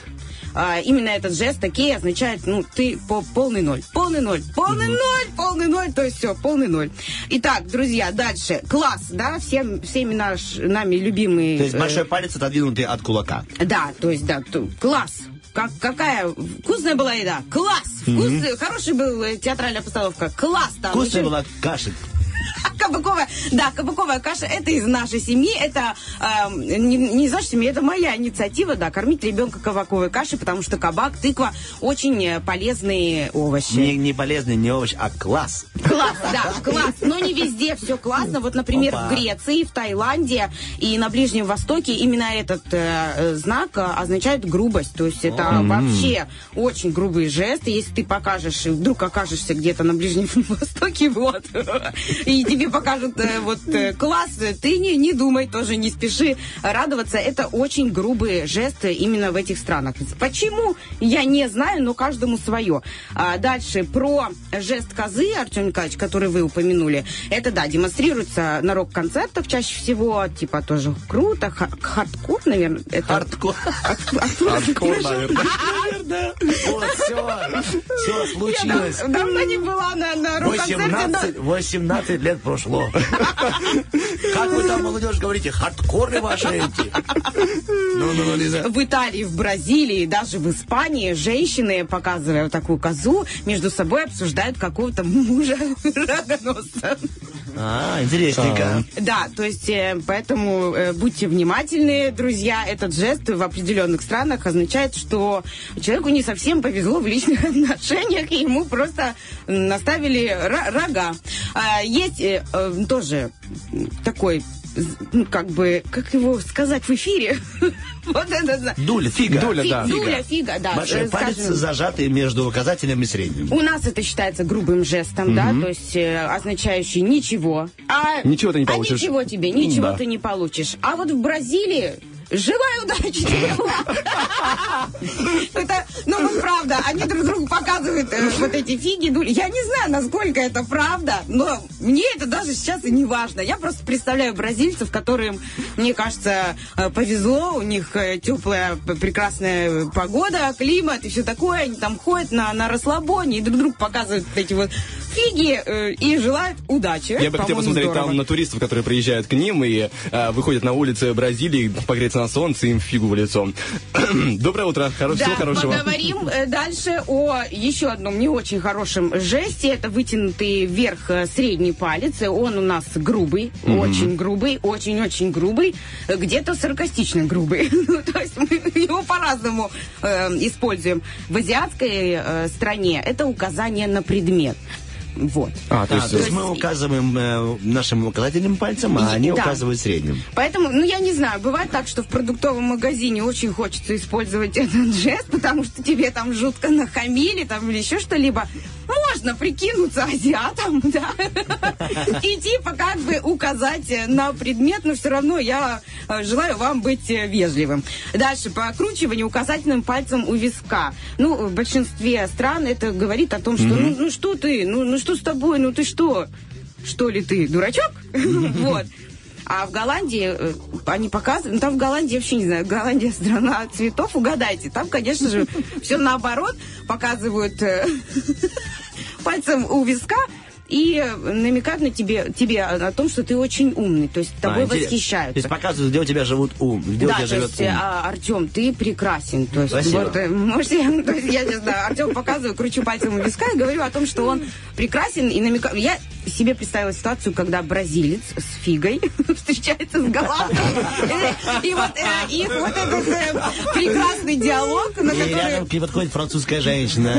а, именно этот жест окей означает, ну, ты по полный ноль. Полный ноль. Полный ноль, полный ноль, то есть все, полный ноль. Итак, друзья, дальше. Класс, да, всем, всеми наш, нами любимый... То есть э, большой палец отодвинутый от кулака. да, то есть, да, класс. Как, какая вкусная была еда. Класс. Вкусная, хорошая была театральная постановка. Класс там. Вкусная была каша. *laughs* Кабаковая, да, кабаковая каша, это из нашей семьи, это эм, не, не из нашей семьи, это моя инициатива, да, кормить ребенка кабаковой кашей, потому что кабак, тыква очень э, полезные овощи. Не, не полезный, не овощ, а класс. Класс, да, класс. Но не везде все классно. Вот, например, Опа. в Греции, в Таиланде и на Ближнем Востоке именно этот э, э, знак э, означает грубость. То есть это вообще очень грубые жесты. Если ты покажешь, и вдруг окажешься где-то на Ближнем *laughs* Востоке, вот, и тебе покажут э, вот э, класс, ты не, не думай тоже, не спеши радоваться. Это очень грубые жесты именно в этих странах. Почему? Я не знаю, но каждому свое. А дальше про жест козы, Артем Николаевич, который вы упомянули. Это, да, демонстрируется на рок-концертах чаще всего. Типа тоже круто. ха- Хардкор, наверное. Это... Хардкор. Хардкор, наверное. Вот, все. Все случилось. дав- давно не была на, на рок-концерте, но- 18, 18 лет прошло. Как вы там, молодежь, говорите, хардкоры ваши эти? Ну, ну, ну, Лиза. В Италии, в Бразилии, даже в Испании женщины, показывая вот такую козу, между собой обсуждают какого-то мужа рогоносца. А, интересненько. Да, то есть э, поэтому э, будьте внимательны, друзья. Этот жест в определенных странах означает, что человеку не совсем повезло в личных *laughs* отношениях, и ему просто наставили ро- рога. А, есть э, э, тоже такой, ну, как бы, как его сказать в эфире? *laughs* Вот это... Дуля, фига. Дуля, Фи- да. Дуля, фига, да. Большой э, палец скажем. зажатый между указателем и средним. У нас это считается грубым жестом, да, то есть э, означающий ничего. А, Ничего ты не а получишь. ничего тебе, ничего Да. ты не получишь. А вот в Бразилии Желаю удачи. Это, ну вот правда, они друг другу показывают э, вот эти фиги. Я не знаю, насколько это правда, но мне это даже сейчас и не важно. Я просто представляю бразильцев, которым, мне кажется, э, повезло, у них э, теплая, прекрасная погода, климат и все такое. Они там ходят на, на расслабоне и друг другу показывают эти вот фиги э, и желают удачи. Я бы хотел посмотреть здорово. там на туристов, которые приезжают к ним и э, выходят на улицы Бразилии, погреться на солнце, им фигу в лицо. *clears throat* Доброе утро, Хоро- всего Да, хорошего. поговорим э, дальше о еще одном не очень хорошем жесте. Это вытянутый вверх э, средний палец. Он у нас грубый, Мгм. очень грубый, очень-очень грубый, где-то саркастично грубый. *laughs* Ну, То есть мы *laughs* его по-разному э, используем. В азиатской э, стране это указание на предмет. Вот. А, то, есть, то есть мы указываем э, нашим указательным пальцем, а И- они да. указывают средним. Поэтому, ну, я не знаю, бывает так, что в продуктовом магазине очень хочется использовать *laughs* этот жест, потому что тебе там жутко нахамили, там, или еще что-либо. Можно прикинуться азиатом, *laughs* да, и типа как бы указать э, на предмет, но все равно я э, желаю вам быть э, вежливым. Дальше, покручивание указательным пальцем у виска. Ну, в большинстве стран это говорит о том, что, ну, ну что ты, ну, ну что с тобой, ну ты что? Что ли ты, дурачок? *laughs* Вот. А в Голландии э, они показывают, ну там в Голландии вообще не знаю, Голландия страна цветов, угадайте. Там, конечно же, все наоборот, показывают э, *laughs* пальцем у виска и намекают на тебе, тебе о том, что ты очень умный, то есть тобой А, восхищаются. То есть показывают, где у тебя живут ум, где у да, тебя то живет есть, ум. а, Артем, ты прекрасен. То есть, Спасибо. вот, э, можете, *laughs* то есть, я не знаю, Артем показываю, кручу пальцем у виска и говорю о том, что он прекрасен и намекаю. Я себе представила ситуацию, когда бразилец с фигой *laughs* встречается с голландцем. И вот э, их вот этот э, прекрасный диалог, на который... рядом подходит французская женщина.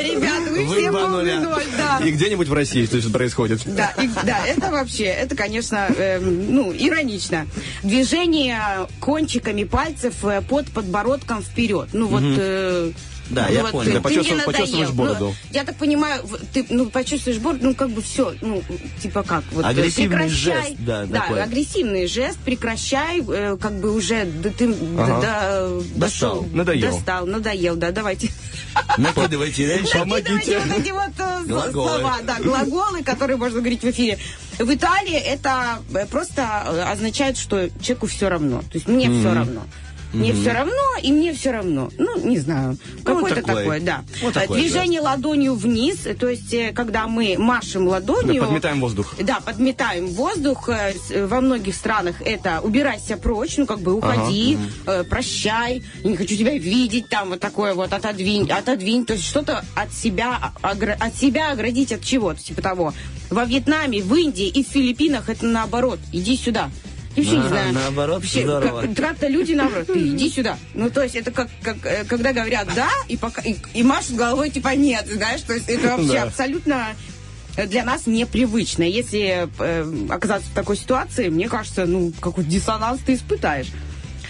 Ребята, вы все обманули. Ноль, да. И где-нибудь в России что это происходит. Да, и- да, это вообще, это, конечно, эм, ну, иронично. Движение кончиками пальцев э, под подбородком вперед. Ну вот. Э, Да, ну я вот, понял. ты- Да, ты почувствовал- мне почувствуешь бороду. Ну, я так понимаю, ты ну, почувствуешь бороду, ну как бы все, ну типа как вот. э, Агрессивный жест, да, такой. агрессивный жест, прекращай, э, как бы уже да, ты Ага. да, Достал. дошел, Надоел. достал, надоел, да, давайте. Накидывайте раньше. Накидывайте вот эти вот э, слова, да, глаголы, которые можно говорить в эфире. В Италии это э, просто означает, что человеку все равно. То есть мне все равно. Мне все равно, и мне все равно. Ну, не знаю. Какое-то такое. да. Движение ладонью вниз, то есть, э, когда мы машем ладонью... Подметаем воздух. Да, подметаем воздух. Э, э, Во многих странах это убирайся прочь, ну как бы уходи, прощай, не хочу тебя видеть, там вот такое вот отодвинь, отодвинь, то есть что-то от себя, от себя оградить от чего-то, типа того. Во Вьетнаме, в Индии и в Филиппинах это наоборот. Иди сюда. Я вообще не А, знаю. наоборот, Вообще, здорово. как- Трата люди наоборот, ты иди сюда. Ну, то есть это как, как э, когда говорят да, и, пока, и, и машут головой типа нет, знаешь, то есть это *laughs* вообще Да. абсолютно для нас непривычно. Если э, оказаться в такой ситуации, мне кажется, ну, какой диссонанс ты испытаешь.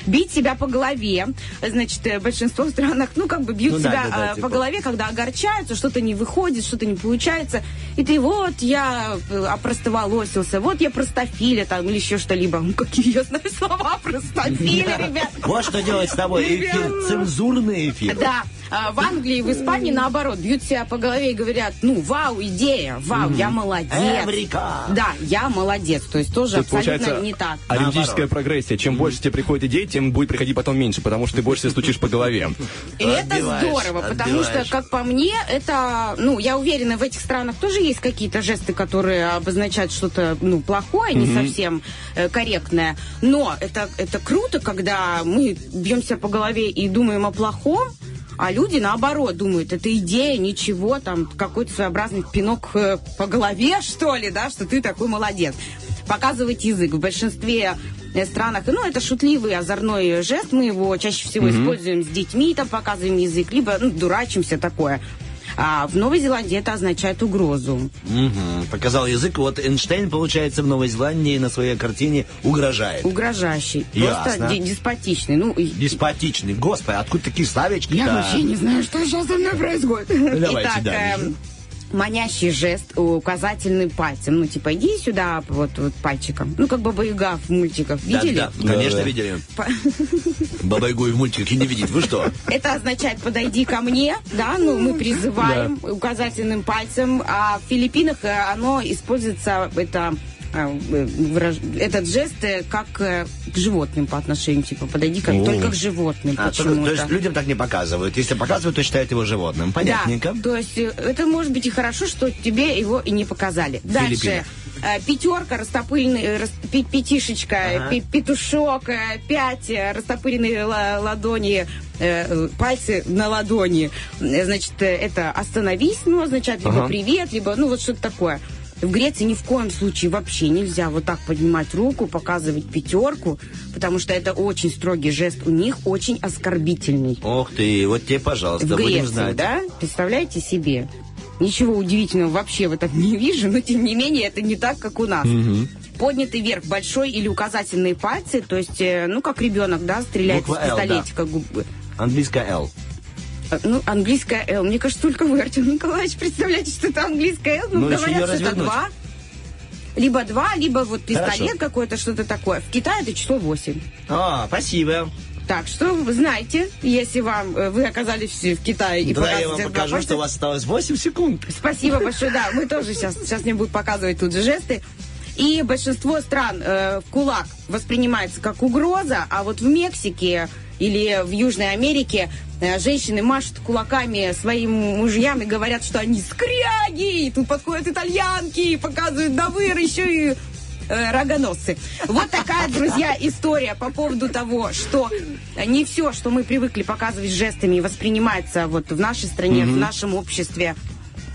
Бить себя по голове, значит, э, большинство в странах, ну, как бы бьют Ну да, себя да, да, э, типа. по голове, когда огорчаются, что-то не выходит, что-то не получается, и ты вот я э, опростоволосился, вот я простофиля там или еще что-либо. Ну, *laughs* какие я знаю слова простофиля, *laughs* ребят. Вот что делать с тобой. Эфир, цензурный эфир. Да, а, в Англии и в Испании наоборот бьют себя по голове и говорят, ну, вау, идея, вау, я молодец. Эврика. Да, я молодец. То есть тоже Тут абсолютно получается не так. арифметическая прогрессия. Чем больше тебе приходит идей, тем будет приходить потом меньше, потому что ты больше себе стучишь по голове. И это здорово, потому что, как по мне, это, ну, я уверена, в этих странах тоже есть какие-то жесты, которые обозначают что-то, ну, плохое, не Мгм. совсем э, корректное. Но это, это круто, когда мы бьемся по голове и думаем о плохом, а люди, наоборот, думают, это идея, ничего, там, какой-то своеобразный пинок э, по голове, *laughs* что ли, да, что ты такой молодец. Показывать язык. В большинстве э, странах, ну, это шутливый, озорной жест, мы его чаще всего Мгм. используем с детьми, там, показываем язык, либо, ну, дурачимся, такое. А в Новой Зеландии это означает угрозу. Мгм. Показал язык. Вот Эйнштейн, получается, в Новой Зеландии на своей картине угрожает. Угрожающий. Ясно. Просто деспотичный. Ну, Деспотичный. Господи, откуда такие словечки я вообще не знаю, что сейчас со мной происходит. Ну, давайте Итак, дальше. Манящий жест указательным пальцем. Ну, типа, иди сюда, вот, вот пальчиком. Ну, как Баба Яга в мультиках. Видели? Да, да, конечно, Да-да. видели. По- *laughs* Бабайгу в мультике не видеть. Вы что? *laughs* Это означает подойди ко мне, да, ну мы призываем указательным пальцем, а в Филиппинах э, оно используется это этот жест э, как э, к животным по отношению, типа подойди как О. только к животным А, то, почему-то. то есть людям так не показывают. Если показывают, то считают его животным. Понятненько. Да, то есть э, это может быть и хорошо, что тебе его и не показали. Дальше. Э, Пятерка, растопыренный, э, рас- пятишечка, Ага. петушок, э, пять, э, растопыренные ла- ладони, э, э, пальцы на ладони. Э, Значит, э, это остановись, ну, означает либо Ага. привет, либо, ну, вот что-то такое. В Греции ни в коем случае вообще нельзя вот так поднимать руку, показывать пятерку, потому что это очень строгий жест у них, очень оскорбительный Ох ты, вот тебе, пожалуйста, в будем Греции, знать. да? Представляете себе? Ничего удивительного вообще в этом *laughs* не вижу, но тем не менее это не так, как у нас. Поднятый вверх большой или указательные пальцы, то есть, э, ну, как ребенок, да, стреляет Буква из да. пистолетика. губ- Английская L. Ну, английская L. Мне кажется, только вы, Артем Николаевич, представляете, что это английская L. Ну, Ну, говорят, что это два. Либо два, либо вот пистолет какой-то, что-то такое. В Китае это число 8. А, спасибо. Так что вы знаете, если вам э, вы оказались в Китае и Давай я вам покажу, пальца, что у вас осталось 8 секунд. Спасибо большое, да, мы тоже сейчас, сейчас мне будут показывать тут же жесты. И большинство стран э, кулак воспринимается как угроза, а вот в Мексике или в Южной Америке э, женщины машут кулаками своим мужьям и говорят, что они скряги. И тут подходят итальянки и показывают давыр, еще и э, рогоносцы. Вот такая, друзья, история по поводу того, что не все, что мы привыкли показывать жестами, воспринимается вот в нашей стране, в нашем обществе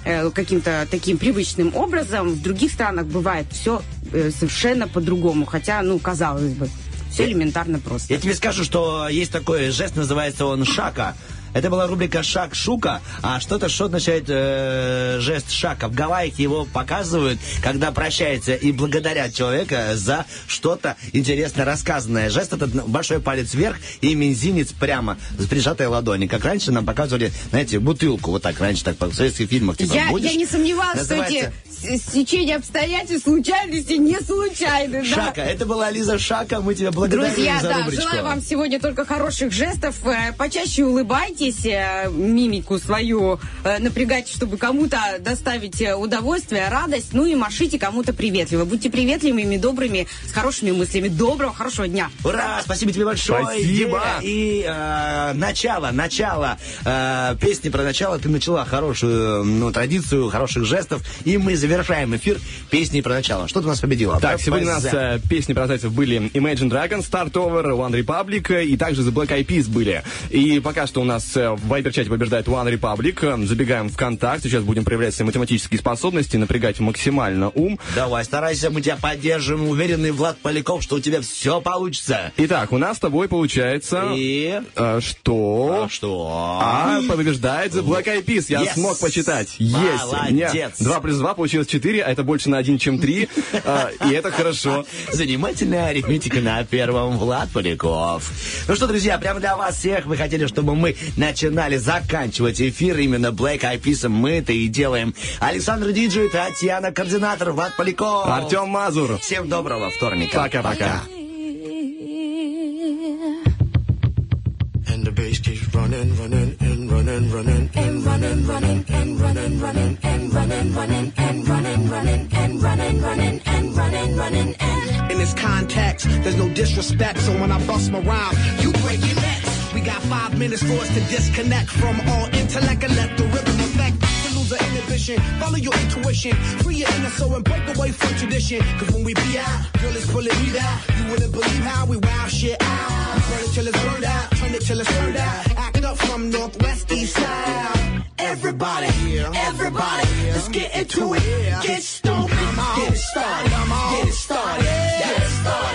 э, каким-то таким привычным образом. В других странах бывает все совершенно по-другому. Хотя, ну, казалось бы, все элементарно просто. Я тебе скажу, что есть такой жест, называется он шака. Это была рубрика «Шаг Шука», а что-то, что означает э, жест шака. В Гавайях его показывают, когда прощается и благодарят человека за что-то интересно рассказанное. Жест этот большой палец вверх и мизинец прямо с прижатой ладони. Как раньше нам показывали, знаете, бутылку, вот так раньше, так в советских фильмах. Типа, Я, будешь? я не сомневалась, Называется что эти с- стечения обстоятельств, случайности не случайны. да. Шака. Это была Лиза Шака. Мы тебя благодарим Друзья, за да, рубричку. желаю вам сегодня только хороших жестов. Э, Почаще улыбайтесь, э, мимику свою э, напрягайте, чтобы кому-то доставить удовольствие, радость. Ну и машите кому-то приветливо. Будьте приветливыми, добрыми, с хорошими мыслями. Доброго, хорошего дня. Ура! Спасибо тебе большое. Спасибо. И э, начало, начало э, песни про начало. Ты начала хорошую ну, традицию, хороших жестов. И мы завершаем эфир песней про начало. Что ты у нас победила? Так, сегодня у нас э, песни про зайцев были Imagine Dragons, Start Over, One Republic э, и также The Black Eyed Peas были. И пока что у нас э, в Вайбер-чате побеждает One Republic. Забегаем в контакт. Сейчас будем проявлять свои математические способности, напрягать максимально ум. Давай, старайся, мы тебя поддержим. Уверенный Влад Поляков, что у тебя все получится. Итак, у нас с тобой получается... И... э, что? А что? А, побеждает The Black Eyed Peas. Я Yes. смог почитать. Есть. Молодец. Два плюс два получилось четыре, а это больше на один, чем три. А, И это хорошо. Занимательная арифметика на первом Влад Поляков. Ну что, друзья, прямо для вас всех вы хотели, чтобы мы начинали заканчивать эфир именно Black Eyed Peas. Мы это и делаем. Александр Диджей, Татьяна Координатор, Влад Поляков. Артем Мазур. Всем доброго вторника. Пока-пока. And the bass keeps running, running, running, running, and running, running, and running, running, and running, running, and running, running, and running, running, and running, running, and. In this context, there's no disrespect, so when I bust my rhyme, you break your necks. We got five minutes for us to disconnect from all intellect and let the rhythm affect. Inhibition, follow your intuition, free your inner soul and break away from tradition. Cause when we be out, girl, it's pulling me out. You wouldn't believe how we wow shit out. We burn it till it's burned out, turn it till it's turned out. Act up from northwest east side. Everybody, everybody, let's get into it. Get stoked, get it started, get it started, get it started.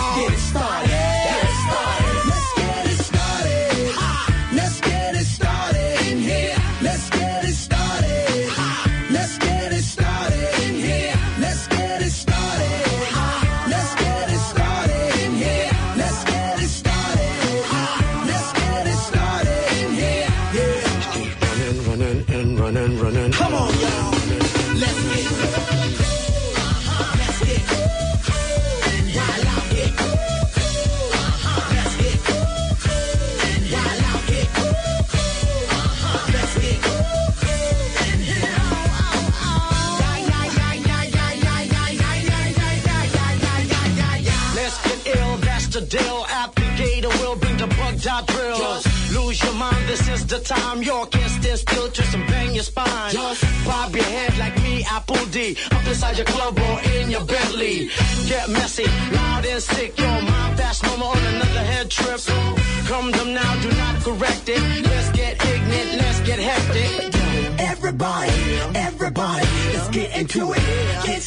this is the time. You can't stand still, twist and bang your spine. Just Bob your head like me, Apple D. Up inside your club or in your Bentley. Get messy, loud and sick. Your mind fast, no more on another head trip. Come them now, do not correct it. Let's get ignorant, let's get hectic. Everybody, everybody, let's get into it. Get